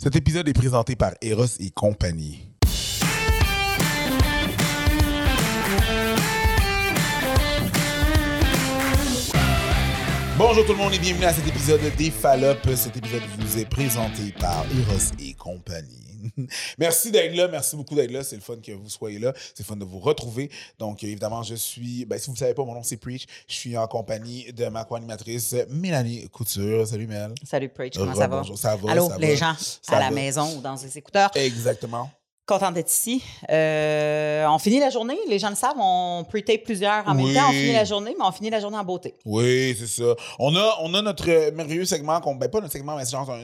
Cet épisode est présenté par Eros et compagnie. Bonjour tout le monde et bienvenue à cet épisode des Fallops. Cet épisode vous est présenté par Eros et compagnie. merci d'être là, merci beaucoup d'être là. C'est le fun que vous soyez là. C'est le fun de vous retrouver. Donc, évidemment, je suis, ben, si vous ne savez pas, mon nom c'est Preach. Je suis en compagnie de ma co-animatrice Mélanie Couture. Salut Mel. Salut Preach, comment ça va? Bonjour, ça va. Allô, ça les va. gens Ça à la maison ou dans les écouteurs. Exactement. Content d'être ici. Euh, on finit la journée, les gens le savent, on pre-tape plusieurs en Oui. même temps. On finit la journée, mais on finit la journée en beauté. Oui, c'est ça. On a, on a notre euh, merveilleux segment, qu'on, ben pas notre segment, mais c'est genre un,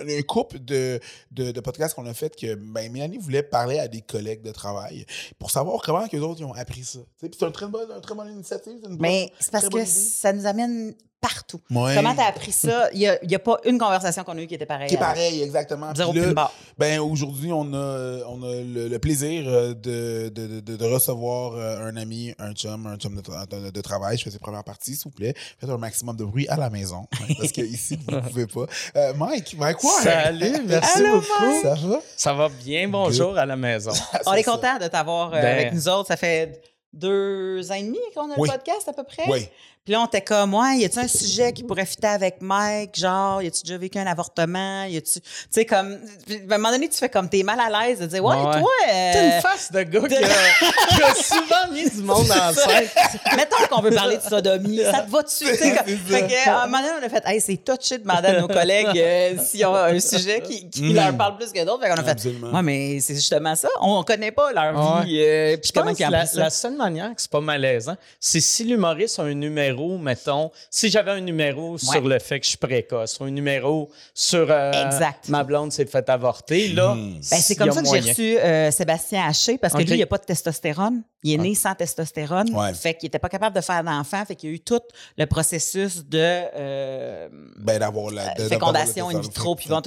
un, couple de, de, de podcasts qu'on a fait que ben, Mélanie voulait parler à des collègues de travail pour savoir comment les autres ils ont appris ça. C'est une très bonne, une très bonne initiative. bonne- Mais c'est parce que idée. ça nous amène partout. Ouais. Comment tu as appris ça? Il n'y a, a pas une conversation qu'on a eue qui était pareille. Qui est avant. pareil, exactement. Zéro là. Ben, aujourd'hui, on a, on a le, le plaisir euh, de, de, de, de recevoir euh, un ami, un chum, un chum de travail. Je fais ses premières parties, s'il vous plaît. Faites un maximum de bruit à la maison, hein, parce que ici, vous ne pouvez pas. Euh, Mike, Mike, quoi? Salut, merci Allô, beaucoup. Ça va? Ça va bien, bonjour à la maison. On est ça. content de t'avoir euh, Ben- avec nous autres. Ça fait deux ans et demi qu'on a Oui. le podcast à peu près? Oui. Puis là, on était comme, ouais, y a-tu un sujet qui pourrait fitter avec Mike? Genre, y a-tu déjà vécu un avortement? Y a-tu. Tu sais, comme. puis À un moment donné, tu fais comme, t'es mal à l'aise de dire, ouais, Ouais. toi. euh, T'as une face de gars qui a, qui a souvent mis du monde enceinte. Mettons qu'on veut parler de sodomie, ça te va dessus. tu sais, comme- C'est ça. Fait que, à un moment donné, on a fait, hey, c'est touché de demander à nos collègues euh, s'ils ont un sujet qui, qui Mm. leur parle plus que d'autres. Fait qu'on a fait, Absolument. ouais, mais c'est justement ça. On connaît pas leur Ouais. vie. euh, puis Je comment la, ça. la seule manière que c'est pas malaisant, c'est si l'humoriste a un numéro, mettons, si j'avais un numéro sur le fait que je suis précoce, ou un numéro sur euh, Exact. ma blonde s'est fait avorter, là, Hmm. Ben, c'est comme a ça que j'ai reçu euh, Sébastien Haché parce que lui, il n'a pas de testostérone. Il est né sans testostérone. Ouais. Fait qu'il n'était pas capable de faire d'enfant. Fait qu'il y a eu tout le processus de euh, Ben, d'avoir la. de- fécondation in vitro puis bon,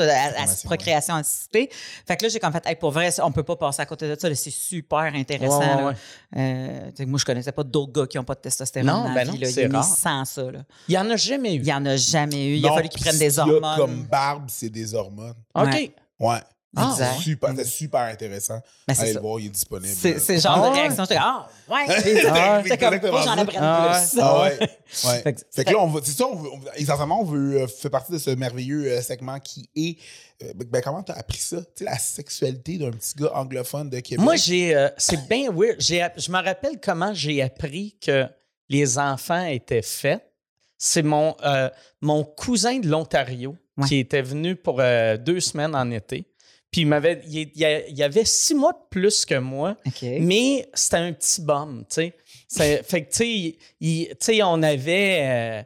procréation assistée. Fait que là, j'ai comme fait, hey, pour vrai, on peut pas passer à côté de ça. C'est super intéressant. Ouais, ouais. Euh, moi, je connaissais pas d'autres gars qui n'ont pas de testostérone Non, dans la ben vie, non, là. c'est Sans ça. Là. il y en a jamais eu. Il n'y en a jamais eu. Il Non, a fallu qu'ils prennent des hormones. Comme barbe, c'est des hormones. OK. Ouais. Ouais. Ah, c'est ouais. super, c'est super intéressant. Ben, c'est Allez ça. le voir, il est disponible. C'est c'est le genre Ah de ouais? réaction. J'étais comme, ah, ouais. Ah, J'étais comme, exactement faut que j'en apprenne Ah plus. Ah ouais. ouais. Fait que- Fait que là, on va, c'est ça, on veut, on veut- essentiellement, on veut euh, faire partie de ce merveilleux euh, segment qui est. euh, ben, comment t'as appris ça? Tu sais, la sexualité d'un petit gars anglophone de Québec. Moi, j'ai. euh, c'est bien weird. Je me rappelle comment j'ai appris que les enfants étaient faits. C'est mon, euh, mon cousin de l'Ontario Ouais. qui était venu pour euh, deux semaines en été. Puis il m'avait. Il, avait six mois de plus que moi, mais c'était un petit bum, tu sais. Fait que, tu sais, on avait. euh,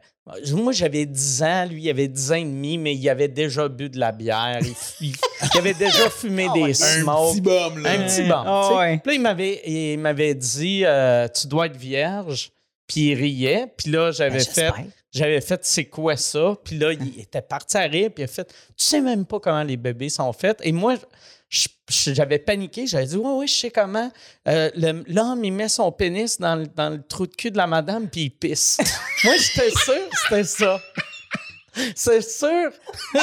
moi, j'avais 10 ans, lui, il avait 10 ans et demi, mais il avait déjà bu de la bière. Il, il- il avait déjà fumé des ouais. un smokes. petit bum, là. Un petit sais. ouais. Puis là, il m'avait, il m'avait dit euh, Tu dois être vierge. Puis il riait. Puis là, j'avais Ben, fait. J'avais fait C'est quoi ça? Puis là, il était parti à rire. Puis il a fait Tu sais même pas comment les bébés sont faits. Et moi, j'avais paniqué. J'avais dit Oui, oui, je sais comment. Euh, l'homme, il met son pénis dans, le- dans le trou de cul de la madame. Puis il pisse. moi, j'étais sûr c'était ça. C'est sûr.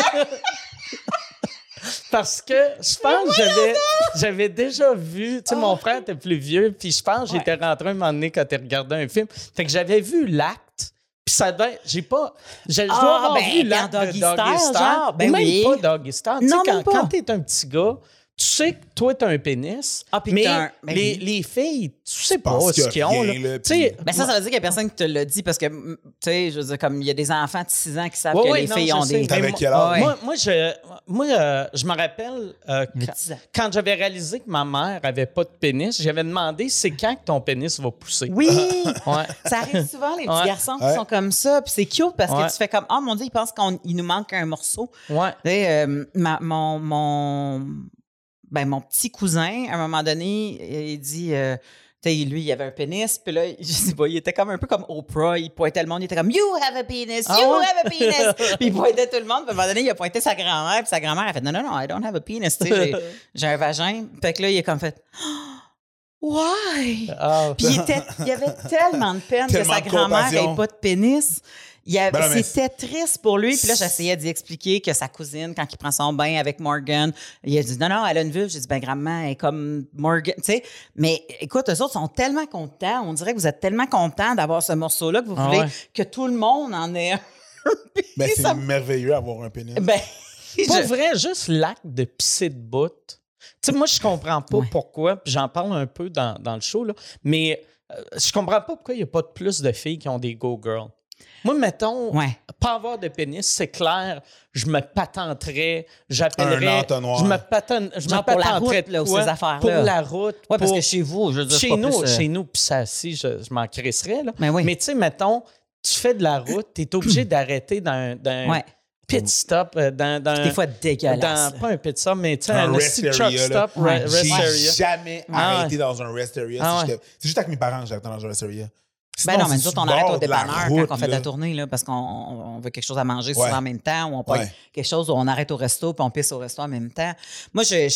Parce que je pense que j'avais, j'avais déjà vu, tu sais, mon frère était plus vieux, puis je pense que j'étais rentré un moment donné quand il regardait un film. Fait que j'avais vu l'acte, puis ça être- j'ai pas, dois Ah, ben, vu l'acte de Doggy genre, ben même oui. pas Doggy Style. Tu sais, quand, quand t'es un petit gars, tu sais que toi, t'as un pénis, Ah, mais t'as un- ben les, oui. les filles, tu sais pas ce qu'ils ont. là. sais, Ben ça, ça veut dire qu'il y a personne qui te l'a dit parce que, tu sais, je veux dire, comme il y a des enfants de 6 ans qui savent Ouais, que ouais, les non, filles ont sais. des. T'avais Mais quel moi- âge? Ouais. Moi, moi, je, moi euh, je me rappelle euh, quand, 10 ans. quand j'avais réalisé que ma mère avait pas de pénis, j'avais demandé c'est quand que ton pénis va pousser? Oui! Ouais. Ça arrive souvent, les petits Ouais. garçons qui Ouais. sont comme ça. Puis c'est cute parce Ouais. que tu fais comme, oh mon Dieu, ils pensent qu'il nous manque un morceau. Ouais. Tu sais, euh, ma- mon, mon, ben, mon petit cousin, à un moment donné, il dit, euh, lui, il avait un pénis, puis là, je sais pas, il était comme un peu comme Oprah, il pointait le monde, il était comme You have a penis, Ah you ouais? have a penis. puis il pointait tout le monde, puis à un moment donné, il a pointé sa grand-mère, puis sa grand-mère a fait Non, non, non, I don't have a penis, tu sais, j'ai- un vagin. Fait que là, il a comme fait Why? Ah, Puis il, était, il avait tellement de peine que sa grand-mère n'ait pas de pénis. Ben c'était triste pour lui. Puis là, j'essayais d'y expliquer que sa cousine, quand il prend son bain avec Morgan, il a dit non, non, elle a une vulve. J'ai dit, ben, grandement, elle est comme Morgan. Tu sais, mais écoute, eux autres sont tellement contents. On dirait que vous êtes tellement contents d'avoir ce morceau-là que vous Ah voulez ouais. que tout le monde en ait un. Ben, c'est ça- merveilleux d'avoir un pénis. Ben, Pour je- vrai, juste l'acte de pisser de bout. Tu sais, moi, je comprends pas Ouais. pourquoi, puis j'en parle un peu dans, dans le show, là, mais euh, je comprends pas pourquoi il n'y a pas de plus de filles qui ont des go-girls. Moi, mettons, Ouais. pas avoir de pénis, c'est clair, je me patenterais, j'appellerais. Un entonnoir. Je me, patente, je Genre me pour la patenterais route, là, quoi? ces affaires-là. Pour la route. Ouais, parce pour- que chez vous, je veux dire, c'est chez pas nous, plus, euh, chez nous, puis ça, si je, je m'en crisserais, là. Mais oui. Mais tu sais, mettons, tu fais de la route, tu es obligé d'arrêter dans un dans Ouais. pit stop, euh, dans, dans Des fois dégueulasse. dans, pas un pit stop, mais tu sais, Un un, rest truck stop, Ouais. rest J'ai area. jamais Ah arrêté dans un rest area. Ah si ouais. j'étais- C'est juste avec mes parents que j'arrêtais dans un rest area. Ben Sinon, non, mais nous autres, on arrête au dépanneur route, quand on fait de là. la tournée, là, parce qu'on on veut quelque chose à manger Ouais. souvent en même temps, ou on Ouais. quelque chose où on arrête au resto puis on pisse au resto en même temps. Moi, j'ai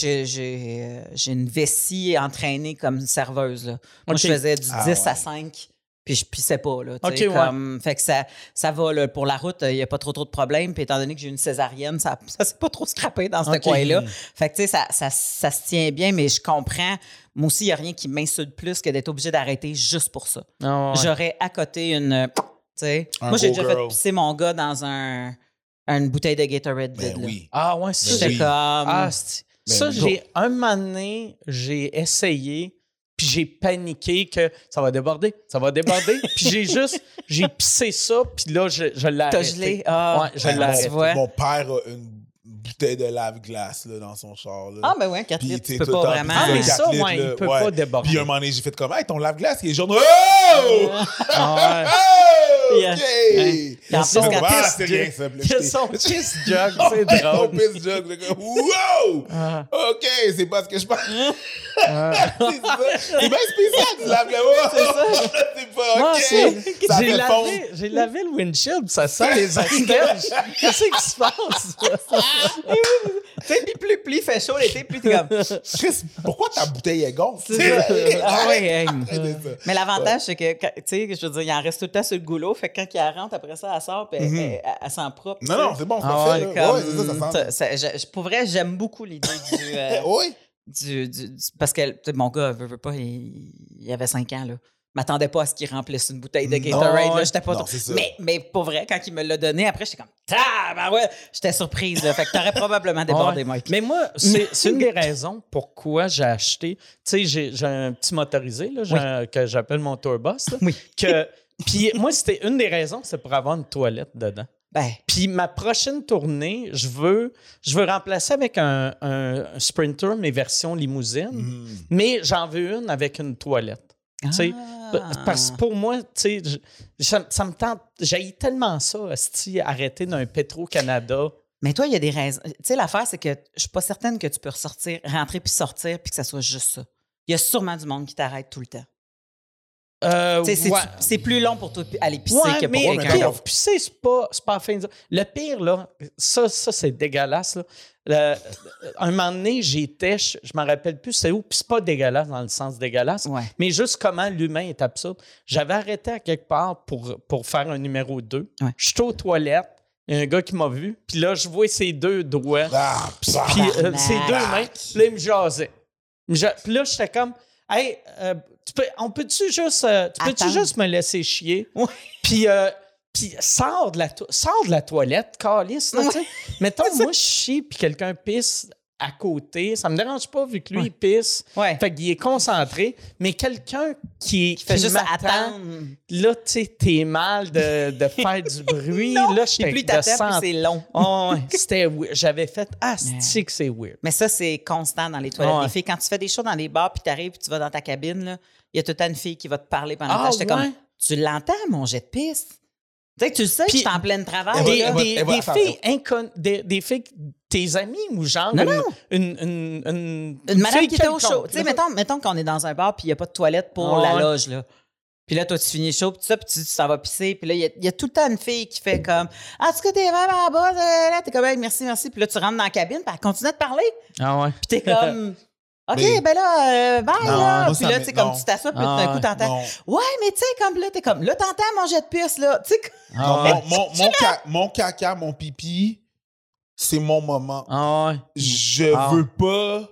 une vessie entraînée comme serveuse. Là. Moi, je faisais du Ah 10 à ouais. 5 puis je pissais pas. Là, sais, ouais. comme, Fait que ça, ça va. Là, pour la route, il n'y a pas trop, trop de problèmes. Puis étant donné que j'ai une césarienne, ça ne s'est pas trop scrappé dans ce Ok. coin-là. Fait que tu sais, ça, ça, ça se tient bien, mais je comprends. Moi aussi, il n'y a rien qui m'insulte plus que d'être obligé d'arrêter juste pour ça. Ah ouais. J'aurais à côté une. Tu sais, Un moi, j'ai déjà girl. fait pisser mon gars dans un, une bouteille de Gatorade Ben vide. oui. Ah ouais, ça, Ben oui. comme. Ah, c'est- Ben ça, oui. j'ai un moment donné, j'ai essayé, puis j'ai paniqué que ça va déborder, ça va déborder, puis j'ai juste, j'ai pissé ça, puis là, je, je l'ai T'as arrêté. gelé. Ah, Ouais, je Ben, l'ai mon- arrêté. tu vois? Mon père a une bouteille de lave-glace là, dans son char. Là. Ah, ben ouais, 4 Puis, litres, tu tu peux pas le vraiment. Ah, mais le ça, litres, ouais, il peut ouais. pas déborder. Puis un moment donné, j'ai fait comme, hey, ton lave-glace, il est jaune. Oh! Ah ouais. Oh! Yeah. OK! Ouais. Puis en C'est comme, ah, rien, ça. Puis là, Il y a j'étais- son kiss jug, c'est drôle. piss jug, wow! Ah. OK, c'est pas ce que je pense. Ah. c'est ça. C'est bien spécial, du lave-glace. C'est ça. C'est pas OK. c'est- Ça j'ai fait fondre. lavé, j'ai lavé le windshield, ça sent les asperges. Qu'est-ce qui se passe? Tu sais, puis plus, plus il fait chaud l'été, plus t'es comme. Chris, pourquoi ta bouteille est gonfle? ah ouais. Mais l'avantage, c'est que, tu sais, je veux dire, il en reste tout le temps sur le goulot. Fait que quand il rentre, après ça, elle sort, puis elle, elle- elle sent propre. Non, non, c'est bon, c'est Ah parfait. ouais, ça, ça sent. ça- ça- je- pour vrai, j'aime beaucoup l'idée du, euh, Oui. du, du- du- Parce que mon gars, veut, veut pas, il, il avait 5 ans, là. Je m'attendais pas à ce qu'il remplisse une bouteille de Non, Gatorade. là. ouais. J'étais pas Non, trop- c'est ça. Mais, mais pour vrai, quand il me l'a donné, après, j'étais comme Ah, ben ouais, j'étais surprise. Là. Fait que t'aurais probablement débordé, Ouais. Mike. Mais moi, c'est c'est une des raisons pourquoi j'ai acheté. Tu sais, j'ai j'ai un petit motorisé là, j'ai Oui. un- que j'appelle mon tourbus. Oui. que, puis moi, c'était une des raisons, c'est pour avoir une toilette dedans. Ben, Puis ma prochaine tournée, je veux, je veux remplacer avec un, un- un Sprinter mes versions limousine, Mm. mais j'en veux une avec une toilette. Ah. Parce que pour moi, je- ça, me tente. J'ai tellement ça, esti, arrêter d'un Petro-Canada. Mais toi, il y a des raisons. Tu sais, l'affaire, c'est que je suis pas certaine que tu peux ressortir, rentrer puis sortir puis que ça soit juste ça. Il y a sûrement du monde qui t'arrête tout le temps. Euh, c'est- ouais. plus long pour toi aller pisser Ouais, que pour mais quelqu'un pire, d'autre. pisser, c'est pas, c'est pas la fin de- Le pire, là, ça, ça c'est dégueulasse. Là. Le- un moment donné, j'étais, je, je m'en rappelle plus c'est où, puis c'est pas dégueulasse dans le sens dégueulasse, Ouais. mais juste comment l'humain est absurde. J'avais arrêté à quelque part pour, pour faire un numéro 2. Ouais. Je suis aux toilettes, il y a un gars qui m'a vu, puis là, je vois ses deux doigts. Ah, bah. Puis euh, ses deux mains, puis là, il me jasait. Puis là, j'étais comme, hey, euh, tu peux, on peut-tu juste, euh, tu peux-tu Attends. juste me laisser chier? Ouais. Puis, euh, puis sors de la, sors de la toilette, calice, là, sais. Mettons, moi, je chie, puis quelqu'un pisse à côté. Ça me dérange pas vu que lui, Ouais. il pisse. Ouais. Fait qu'il est concentré. Mais quelqu'un qui, Qui fait juste attendre. Là, tu sais, t'es mal de, de faire du bruit. Non, là, j'étais plus t'attends, c'est long. Oh. C'était J'avais fait Ah, c'est que c'est weird? Mais ça, c'est constant dans les toilettes Ouais. des filles. Quand tu fais des choses dans les bars, puis t'arrives, puis tu vas dans ta cabine, là, il y a tout le temps une fille qui va te parler pendant Ah, que J'étais ouais? comme, tu l'entends, mon jet de piste? Tu sais, que tu le sais, que Puis- je suis en pleine travail. Des, là. des- filles incon- des, des filles, tes amis ou genre Non, une, non. Une, une, une, Une madame fille qui était au show. Tu sais, mettons, mettons qu'on est dans un bar puis il n'y a pas de toilette pour Ah la ouais. loge, là. Puis là, toi, tu finis show, puis ça, puis tu tu t'en vas pisser. Puis là, il y y, a tout le temps une fille qui fait comme « En tout cas, t'es vraiment en bas, là, là. t'es comme Hey, merci, merci. » Puis là, tu rentres dans la cabine, puis elle continue de te parler. Ah ouais. Puis t'es comme OK, Mais- ben là, euh, bye, Non, là. moi, Puis là, tu sais, comme tu t'assois, puis là, Ah, d'un coup, t'entends. Ouais, mais tu sais, comme là, t'es comme, là, t'entends mon jet de pisse, là. Tu sais, Non, Ah mon, mon, mon, ca- mon caca, mon pipi, c'est mon moment. Ah ouais. Je Ah. veux pas.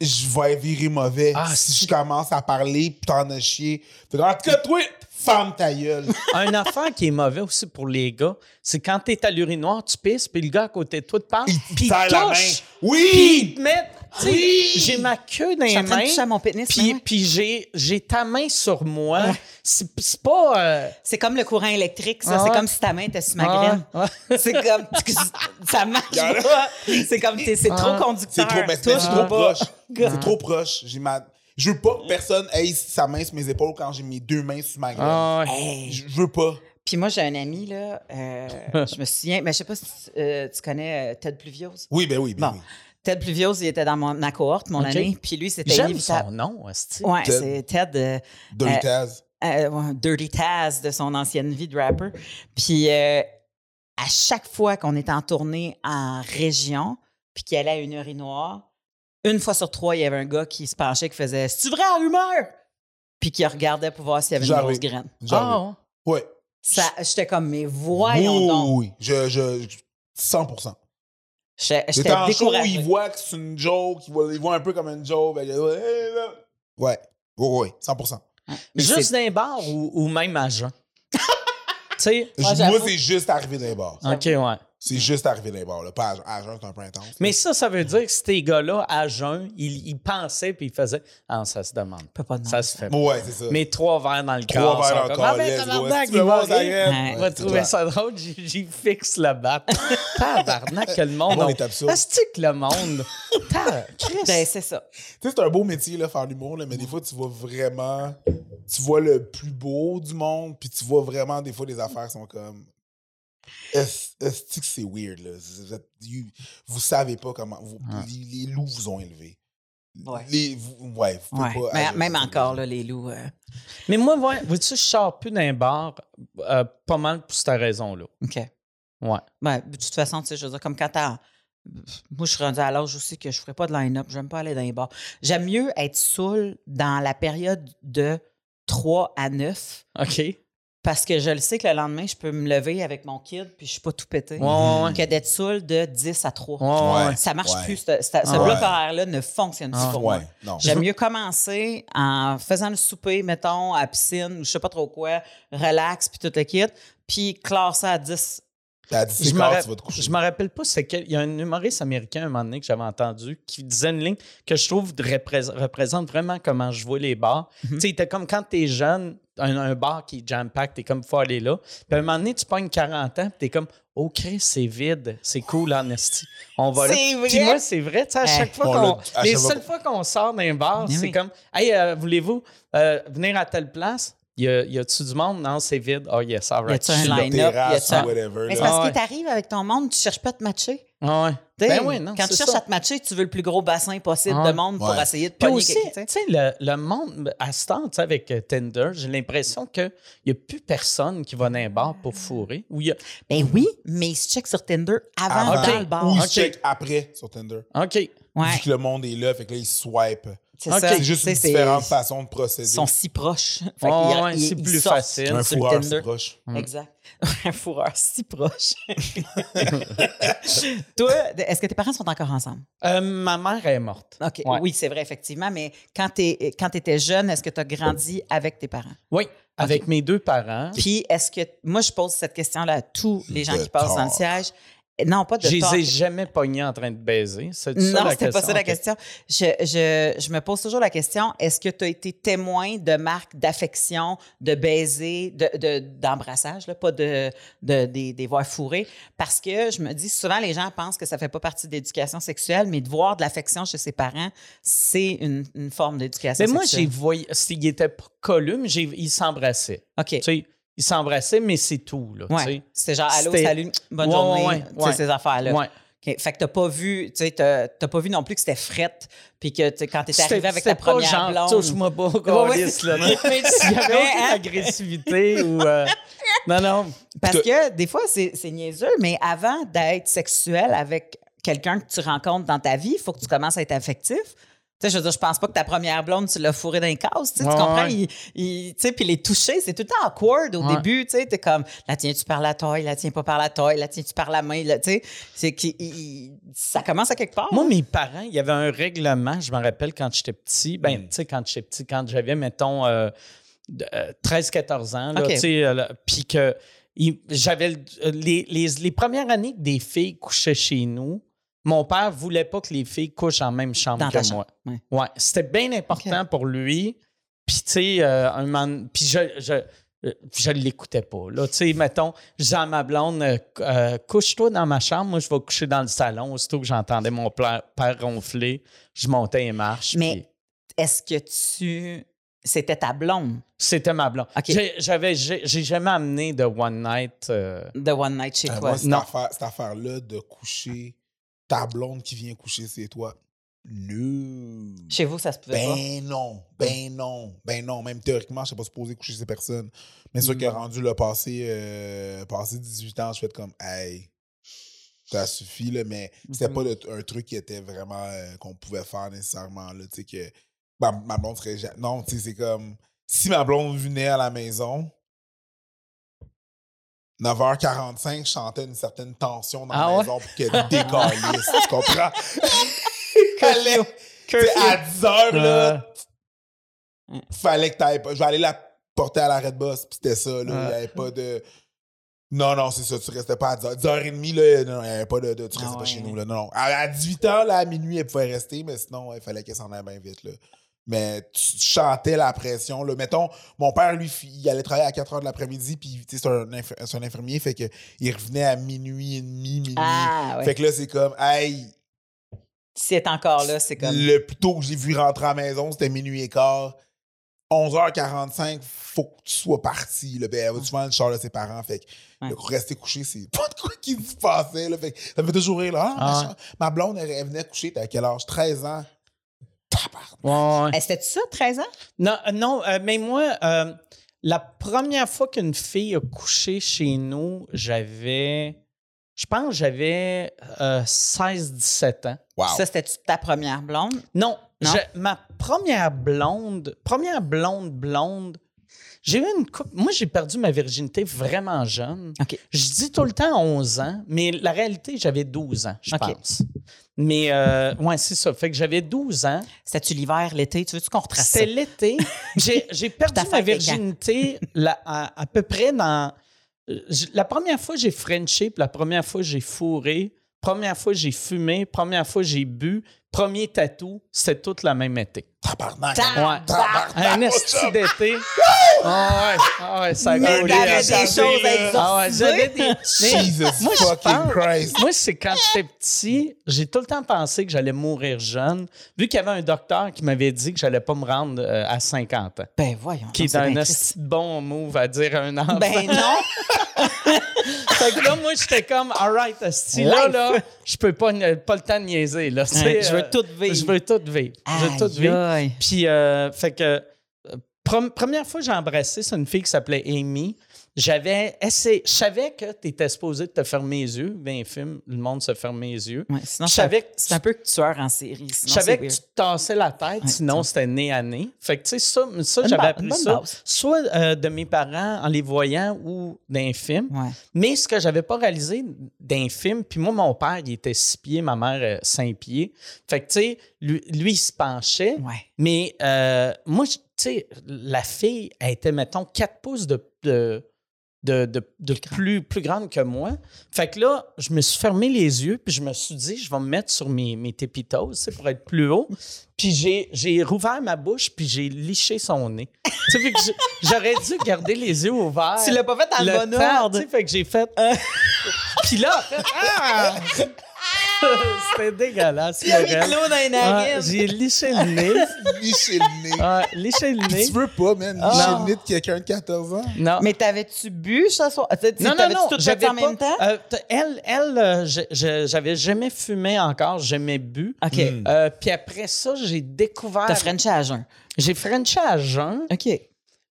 Je vais virer mauvais Ah, si je commence à parler pis t'en as chier. En tout cas, toi, ferme ta gueule. Un affaire qui est mauvais aussi pour les gars, c'est quand t'es à l'urinoir, tu pisses, puis le gars à côté de toi te parle, puis il la main. puis Oui! il te met... Oui! J'ai ma queue dans je les toucher à mains, mon pénis. puis, puis j'ai, j'ai ta main sur moi. C'est, c'est pas... euh, C'est comme le courant électrique, ça. Ah C'est comme si ta main était sur ma ah, graine. C'est comme. Ça marche pas. C'est comme. t'es- C'est Ah. trop C'est conducteur. trop, mais c'est trop proche. C'est trop proche. J'ai ma... Je veux pas que personne ait sa main sur mes épaules quand j'ai mes deux mains sur ma graine. Ah. Hey. Je veux pas. Puis moi, j'ai un ami, là. euh, je me souviens. Mais je sais pas si tu, euh, tu connais Ted Pluviose. Oui, ben oui, ben Bon. oui. Ted Pluviose, il était dans mon, ma cohorte, mon ami. Puis lui, c'était J'aime inévitable. son nom, esti. Ouais, Ted. c'est Ted. euh, Dirty Euh, Taz. euh, Dirty Taz de son ancienne vie de rapper. Puis euh, à chaque fois qu'on était en tournée en région, puis qu'il allait à une urinoir, une fois sur trois, il y avait un gars qui se penchait, qui faisait C'est-tu vrai en rumeur? Puis qui regardait pour voir s'il y avait une J'arrive. grosse graine. Genre, Ah, ouais. Ça, j'étais comme, mais voyons oui, donc. oui, oui. Je, je, je- 100%. J'étais en show, il voit que c'est une joke, il voit, il voit un peu comme une joke. ben, il dit, ouais, là. ouais, oui, oui, 100%. Mais Juste les bars ou, ou même à jeun? tu sais? Je- Ouais, Moi, c'est juste arrivé dans les bars. OK, ouais. C'est juste arrivé dans les bars. Là. Pas à jeun, à jeun, c'est un peu intense. Mais ça, ça veut dire que ces gars-là, à jeun, ils, ils pensaient puis ils faisaient Ah, ça se demande. peut pas demander Ça se fait pas. Ouais, c'est ça. Mais trois verres dans le Trois corps. verres sont dans le corps, Ah, ben, tabarnak, il va On va trouver ça drôle, j'ai j'ai fixe le bat. Tabarnak, que le monde. Le monde on- est absurde. Que le monde. Ben, c'est ça. Tu sais, c'est un beau métier, là, faire l'humour, là, mais des fois, tu vois vraiment. Tu vois le plus beau du monde, puis tu vois vraiment, des fois, les affaires sont comme. Est-ce est-ce que c'est weird, là? Vous, êtes- you- vous savez pas comment. vous- les, les loups vous ont élevé. Ouais. Les, vous, ouais, vous pouvez Ouais. pas Mais même encore, là, les loups. euh, Mais moi, ouais, vois-tu, je sors plus d'un bar euh, pas mal pour cette raison-là. OK. Ouais. Ben, de toute façon, tu sais, je veux dire, comme quand t'as. Moi, je suis rendu à l'âge aussi que je ferais pas de line-up. J'aime pas aller dans les bars. J'aime mieux être saoul dans la période de 3 à 9 OK. Parce que je le sais que le lendemain, je peux me lever avec mon kid puis je suis pas tout pété. Ouais, ouais, ouais. Que d'être saoul de 10 à 3. Ouais, ouais. Ça marche Ouais. plus. Ce, ce- ce Ah, bloc ouais. horaire-là ne fonctionne plus Ah, pour moi. Ouais, non. J'aime mieux commencer en faisant le souper, mettons, à la piscine ou je sais pas trop quoi, relax, puis tout le kit, puis classer à 10. T'as dit, Je me, quand ra- tu vas te coucher. je me rappelle pas c'est quel. Il y a un humoriste américain un moment donné que j'avais entendu qui disait une ligne que je trouve représente vraiment comment je vois les bars. Mhm. Tu sais, comme quand t'es jeune, un, un bar qui est jam-pack, t'es comme, faut aller là. Puis à un moment donné, tu pognes 40 ans, t'es comme, oh Chris, c'est vide, c'est cool en esti. On va là. C'est Puis vrai? moi, c'est vrai, tu sais, à Eh, chaque fois on qu'on. Les seules fois qu'on sort d'un bar, c'est oui. comme, hey, euh, voulez-vous euh, venir à telle place? Y, a, y a-tu du monde? Non, c'est vide. Oh yes, all right. Y a-tu un line-up? Terrasse y a-tu un- ou whatever. Mais c'est parce Ah que t'arrives avec ton monde, tu cherches pas à te matcher. Ah ouais. Ben oui, non, quand tu cherches ça. à te matcher, tu veux le plus gros bassin possible Ouais. de monde pour Ouais. essayer de Puis pogner aussi, quelqu'un. tu sais, le, le monde, à ce temps, tu sais, avec euh, Tinder, j'ai l'impression qu'il n'y a plus personne qui va dans un bar pour fourrer. Ou il y a... Ben oui, mais ils se checkent sur Tinder avant, Avant. dans le bar. Ou ils Ok. se check après sur Tinder. OK. Ouais, Vu que le monde est là, fait que là, ils swipe. C'est Ok. ça. C'est juste Tu une sais, différente c'est- façon de procéder. Ils sont si proches. Fait Ouais, c'est plus facile. un sur fourreur, c'est proche. Exact. Un fourreur si proche. Toi, est-ce que tes parents sont encore ensemble? Euh, ma mère est morte. OK. Ouais. Oui, c'est vrai, effectivement. Mais quand tu étais jeune, est-ce que tu as grandi avec tes parents? Oui, avec mes deux parents. Puis, est-ce que. Moi, je pose cette question-là à tous les gens qui passent dans le siège. Non, pas de Je les ai jamais pognés en train de baiser. C'est Non, c'était pas ça la question. Je, je, je me pose toujours la question est-ce que tu as été témoin de marques d'affection, de baiser, de, de- d'embrassage, là, pas de, de, des, des voix fourrées? Parce que je me dis, souvent, les gens pensent que ça fait pas partie de l'éducation sexuelle, mais de voir de l'affection chez ses parents, c'est une, une forme d'éducation Mais moi, j'ai sexuelle. voyé. S'ils étaient pas ils s'embrassaient. OK. Tu sais, ils s'embrassaient, mais c'est tout. Là, Ouais. C'est genre, allô, salut, bonne Ouais, journée, ouais, ces affaires-là. Fait que t'as pas vu, tu sais, t'as, t'as pas vu non plus que c'était frette, puis que quand t'es arrivé avec ta première genre, blonde. touche-moi pas, câlisse, là. Mais S'il y avait aucune hein, agressivité ou. euh, Non, non. Parce que des fois, c'est, c'est niaiseux, mais avant d'être sexuel avec quelqu'un que tu rencontres dans ta vie, il faut que tu commences à être affectif. Sais, je veux dire, je pense pas que ta première blonde, tu l'as fourrée casse, tu sais, tu Ouais, comprends? ouais. Il- il- tu sais, puis les toucher, c'est tout le temps awkward au Ouais. début, tu sais, t'es comme, la tiens-tu par la taille, la tiens pas par la taille, la tiens-tu par la main, tu sais, c'est qu'il- ça commence à quelque part. Moi, mes parents, il y avait un règlement, je me rappelle quand j'étais petit. Ben, Mm. tu sais, quand j'étais petit, quand j'avais, mettons, euh, de- euh, 13-14 ans, là, tu sais, euh, puis que j'avais le- euh, les, les, les premières années que des filles couchaient chez nous, mon père voulait pas que les filles couchent en même chambre dans que ta moi. chambre. Ouais. Ouais, c'était bien important pour lui. Puis, tu sais, euh, un moment. Puis, je, je, euh, je l'écoutais pas. Là, tu sais, mettons, je disais à ma blonde, euh, couche-toi dans ma chambre, moi, je vais coucher dans le salon. Aussitôt que j'entendais mon père ronfler, je montais les marches. Mais- puis Est-ce que tu. C'était ta blonde, C'était ma blonde. OK. J'ai- J'avais, j'ai, j'ai jamais amené de one night. euh, The One Night chez Euh, toi? moi, cette, Non. affaire, cette affaire-là de coucher ta blonde qui vient coucher chez toi, no. Chez vous, ça se pouvait pas? Ben non, ben non, ben non. Même théoriquement, je ne suis pas supposé coucher ces personnes. Mais Mm. que rendu le passé, euh, passé 18 ans, je fais comme, hey, ça suffit, là, mais c'était Mhm. pas le- un truc qui était vraiment euh, qu'on pouvait faire nécessairement, là, tu sais, que ma, ma blonde serait. Non, tu sais, c'est comme, si ma blonde venait à la maison, 9h45, je sentais une certaine tension dans Ah la ouais? maison pour qu'elle décalisse, tu comprends? Tu sais, à 10h, là, euh, fallait que t'ailles pas. Je vais aller la porter à l'arrêt de boss, puis c'était ça, là. Il n'y avait pas de. Non, non, c'est ça, tu restais pas à 10h. 10h30, là, non, il n'y avait pas de. de- tu Ah restais pas chez nous, là. Non, non. À, à 18h, là, à minuit, elle pouvait rester, mais sinon, il fallait qu'elle s'en aille bien vite, là. Mais tu chantais la pression, là. Mettons, mon père, lui, il allait travailler à 4h de l'après-midi, puis, c'est un, c'est un infirmier, fait que il revenait à minuit et demi, minuit. Ah, ouais. Fait que là, c'est comme, hey, Si elle est encore là, c'est comme. le plus tôt que j'ai vu rentrer à la maison, c'était minuit et quart. 11h45, faut que tu sois parti. Là. Ben, souvent le char de ses parents. Fait que Ouais. rester couché, c'est pas de quoi qui se passait. Là. Fait que ça me fait toujours rire. Là. Ah, ma, Ah. ma blonde, elle, elle venait coucher. T'as quel âge? 13 ans. Ouais, C'était ça, 13 ans? Non, euh, non euh, mais moi, euh, la première fois qu'une fille a couché chez nous, j'avais. Je pense que j'avais euh, 16-17 ans. Wow. Ça, c'était ta première blonde? Non, Non? je- ma première blonde, première blonde blonde, j'ai eu une coupe. Moi, j'ai perdu ma virginité vraiment jeune. OK. Je dis tout le temps 11 ans, mais la réalité, j'avais 12 ans, je pense. Mais, euh, ouais, c'est ça. Fait que j'avais 12 ans. C'était-tu l'hiver, l'été? Tu veux-tu qu'on retrace? C'était l'été. J'ai, perdu ma virginité à, à peu près dans. euh, La première fois, j'ai frenché, puis la première fois, j'ai fourré. Première fois, j'ai fumé. Première fois, j'ai bu. Premier tatou, c'était tout la même été. Tabarnak. Ta- Ouais. Tabarnak. Un esti d'été. Ah ouais, ah ouais, ça a Mais t'avais des choses Ah ouais, j'avais des. Mais- Jesus Moi, je fucking pense- Christ. Moi, c'est quand j'étais petit, j'ai tout le temps pensé que j'allais mourir jeune, vu qu'il y avait un docteur qui m'avait dit que j'allais pas me rendre euh, à 50 ans. Ben voyons. Qui donc, est c'est un bien esti triste. de bon move à dire à un enfant. Ben non. fait que là, moi, j'étais comme, alright, là, là, je peux pas, pas le temps de niaiser, là. je veux euh, tout vivre. Je veux tout vivre. Je veux tout vivre. aïe. Puis, euh, fait que, euh, première fois que j'ai embrassé, c'est une fille qui s'appelait Amy. J'avais essayé, je savais que tu étais supposé te fermer les yeux. Dans les films, le monde se ferme les yeux. Ouais, sinon, Je c'est un- savais que c'est un peu tueur en série. Je savais que weird. tu te tassais la tête, Ouais, sinon c'était nez à nez. Fait que, tu sais, ça, ça j'avais appris ça, base. soit euh, de mes parents en les voyant ou d'un film. Ouais. Mais ce que j'avais pas réalisé d'un film, puis moi, mon père, il était six pieds, ma mère, euh, cinq pieds. Fait que, tu sais, lui, lui, il se penchait. Mais euh, moi, tu sais, la fille, elle était, mettons, 4 pouces de, de, de, de- de plus, plus grande que moi. Fait que là, je me suis fermé les yeux, puis je me suis dit, je vais me mettre sur mes, mes tépitos, pour être plus haut. Puis j'ai, rouvert ma bouche, puis j'ai liché son nez. tu sais, j'aurais dû garder les yeux ouverts. Tu l'as pas fait dans le, bon ordre. tu sais, fait que j'ai fait... puis là, en ah! C'était dégueulasse. Il a mis de l'eau dans les Ouais, narines. j'ai liché le nez. Licher le nez. Ouais, licher le nez. Tu veux pas, man, Ah. licher le nez de quelqu'un de 14 ans? Non. Mais t'avais-tu bu ce soir? Tu- tu- non, non, t'avais-tu non, tout fait j'avais ça en même pas- temps? euh, t- elle, elle euh, je- je- j'avais jamais fumé encore, jamais bu. OK. Euh, Puis après ça, j'ai découvert. T'as Frenché à jeun. J'ai Frenché à jeun. OK.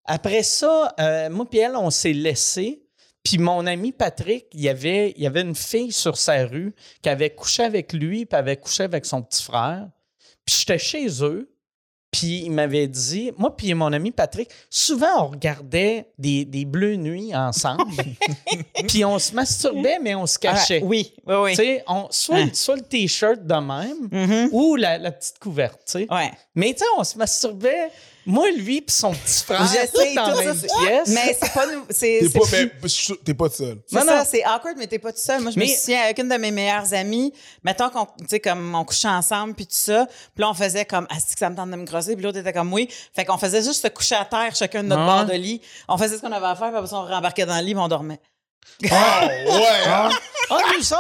Après ça, euh, moi puis elle, on s'est laissé. Puis mon ami Patrick, il y avait, il y avait une fille sur sa rue qui avait couché avec lui, puis avait couché avec son petit frère. Puis j'étais chez eux, puis il m'avait dit, moi puis mon ami Patrick, souvent on regardait des, des bleus nuits ensemble, puis on se masturbait, mais on se cachait. Ah, oui, oui, oui. Tu sais, on- soit, le- soit le t-shirt de même, Mhm. ou la, la petite couverte, tu sais. Ouais. Mais tu sais, on se masturbait, moi, lui, puis son petit frère, Je sais, tous dans tout la ça, même c'est- pièce. Mais c'est pas nous. C'est T'es c'est pas, mais, je t'es pas seul. C'est Non, ça, non. c'est awkward, mais t'es pas tout seul. Moi, je me Mais- souviens avec une de mes meilleures amies, mettons qu'on, tu sais, comme on couchait ensemble, puis tout ça, puis là, on faisait comme, ah, c'est que ça me tente de me crosser, puis l'autre était comme, oui. Fait qu'on faisait juste se coucher à terre, chacun de notre Ouais. bord de lit. On faisait ce qu'on avait à faire, puis après ça, on rembarquait dans le lit, puis on dormait. Ah, ouais, hein? Ah, nous ça,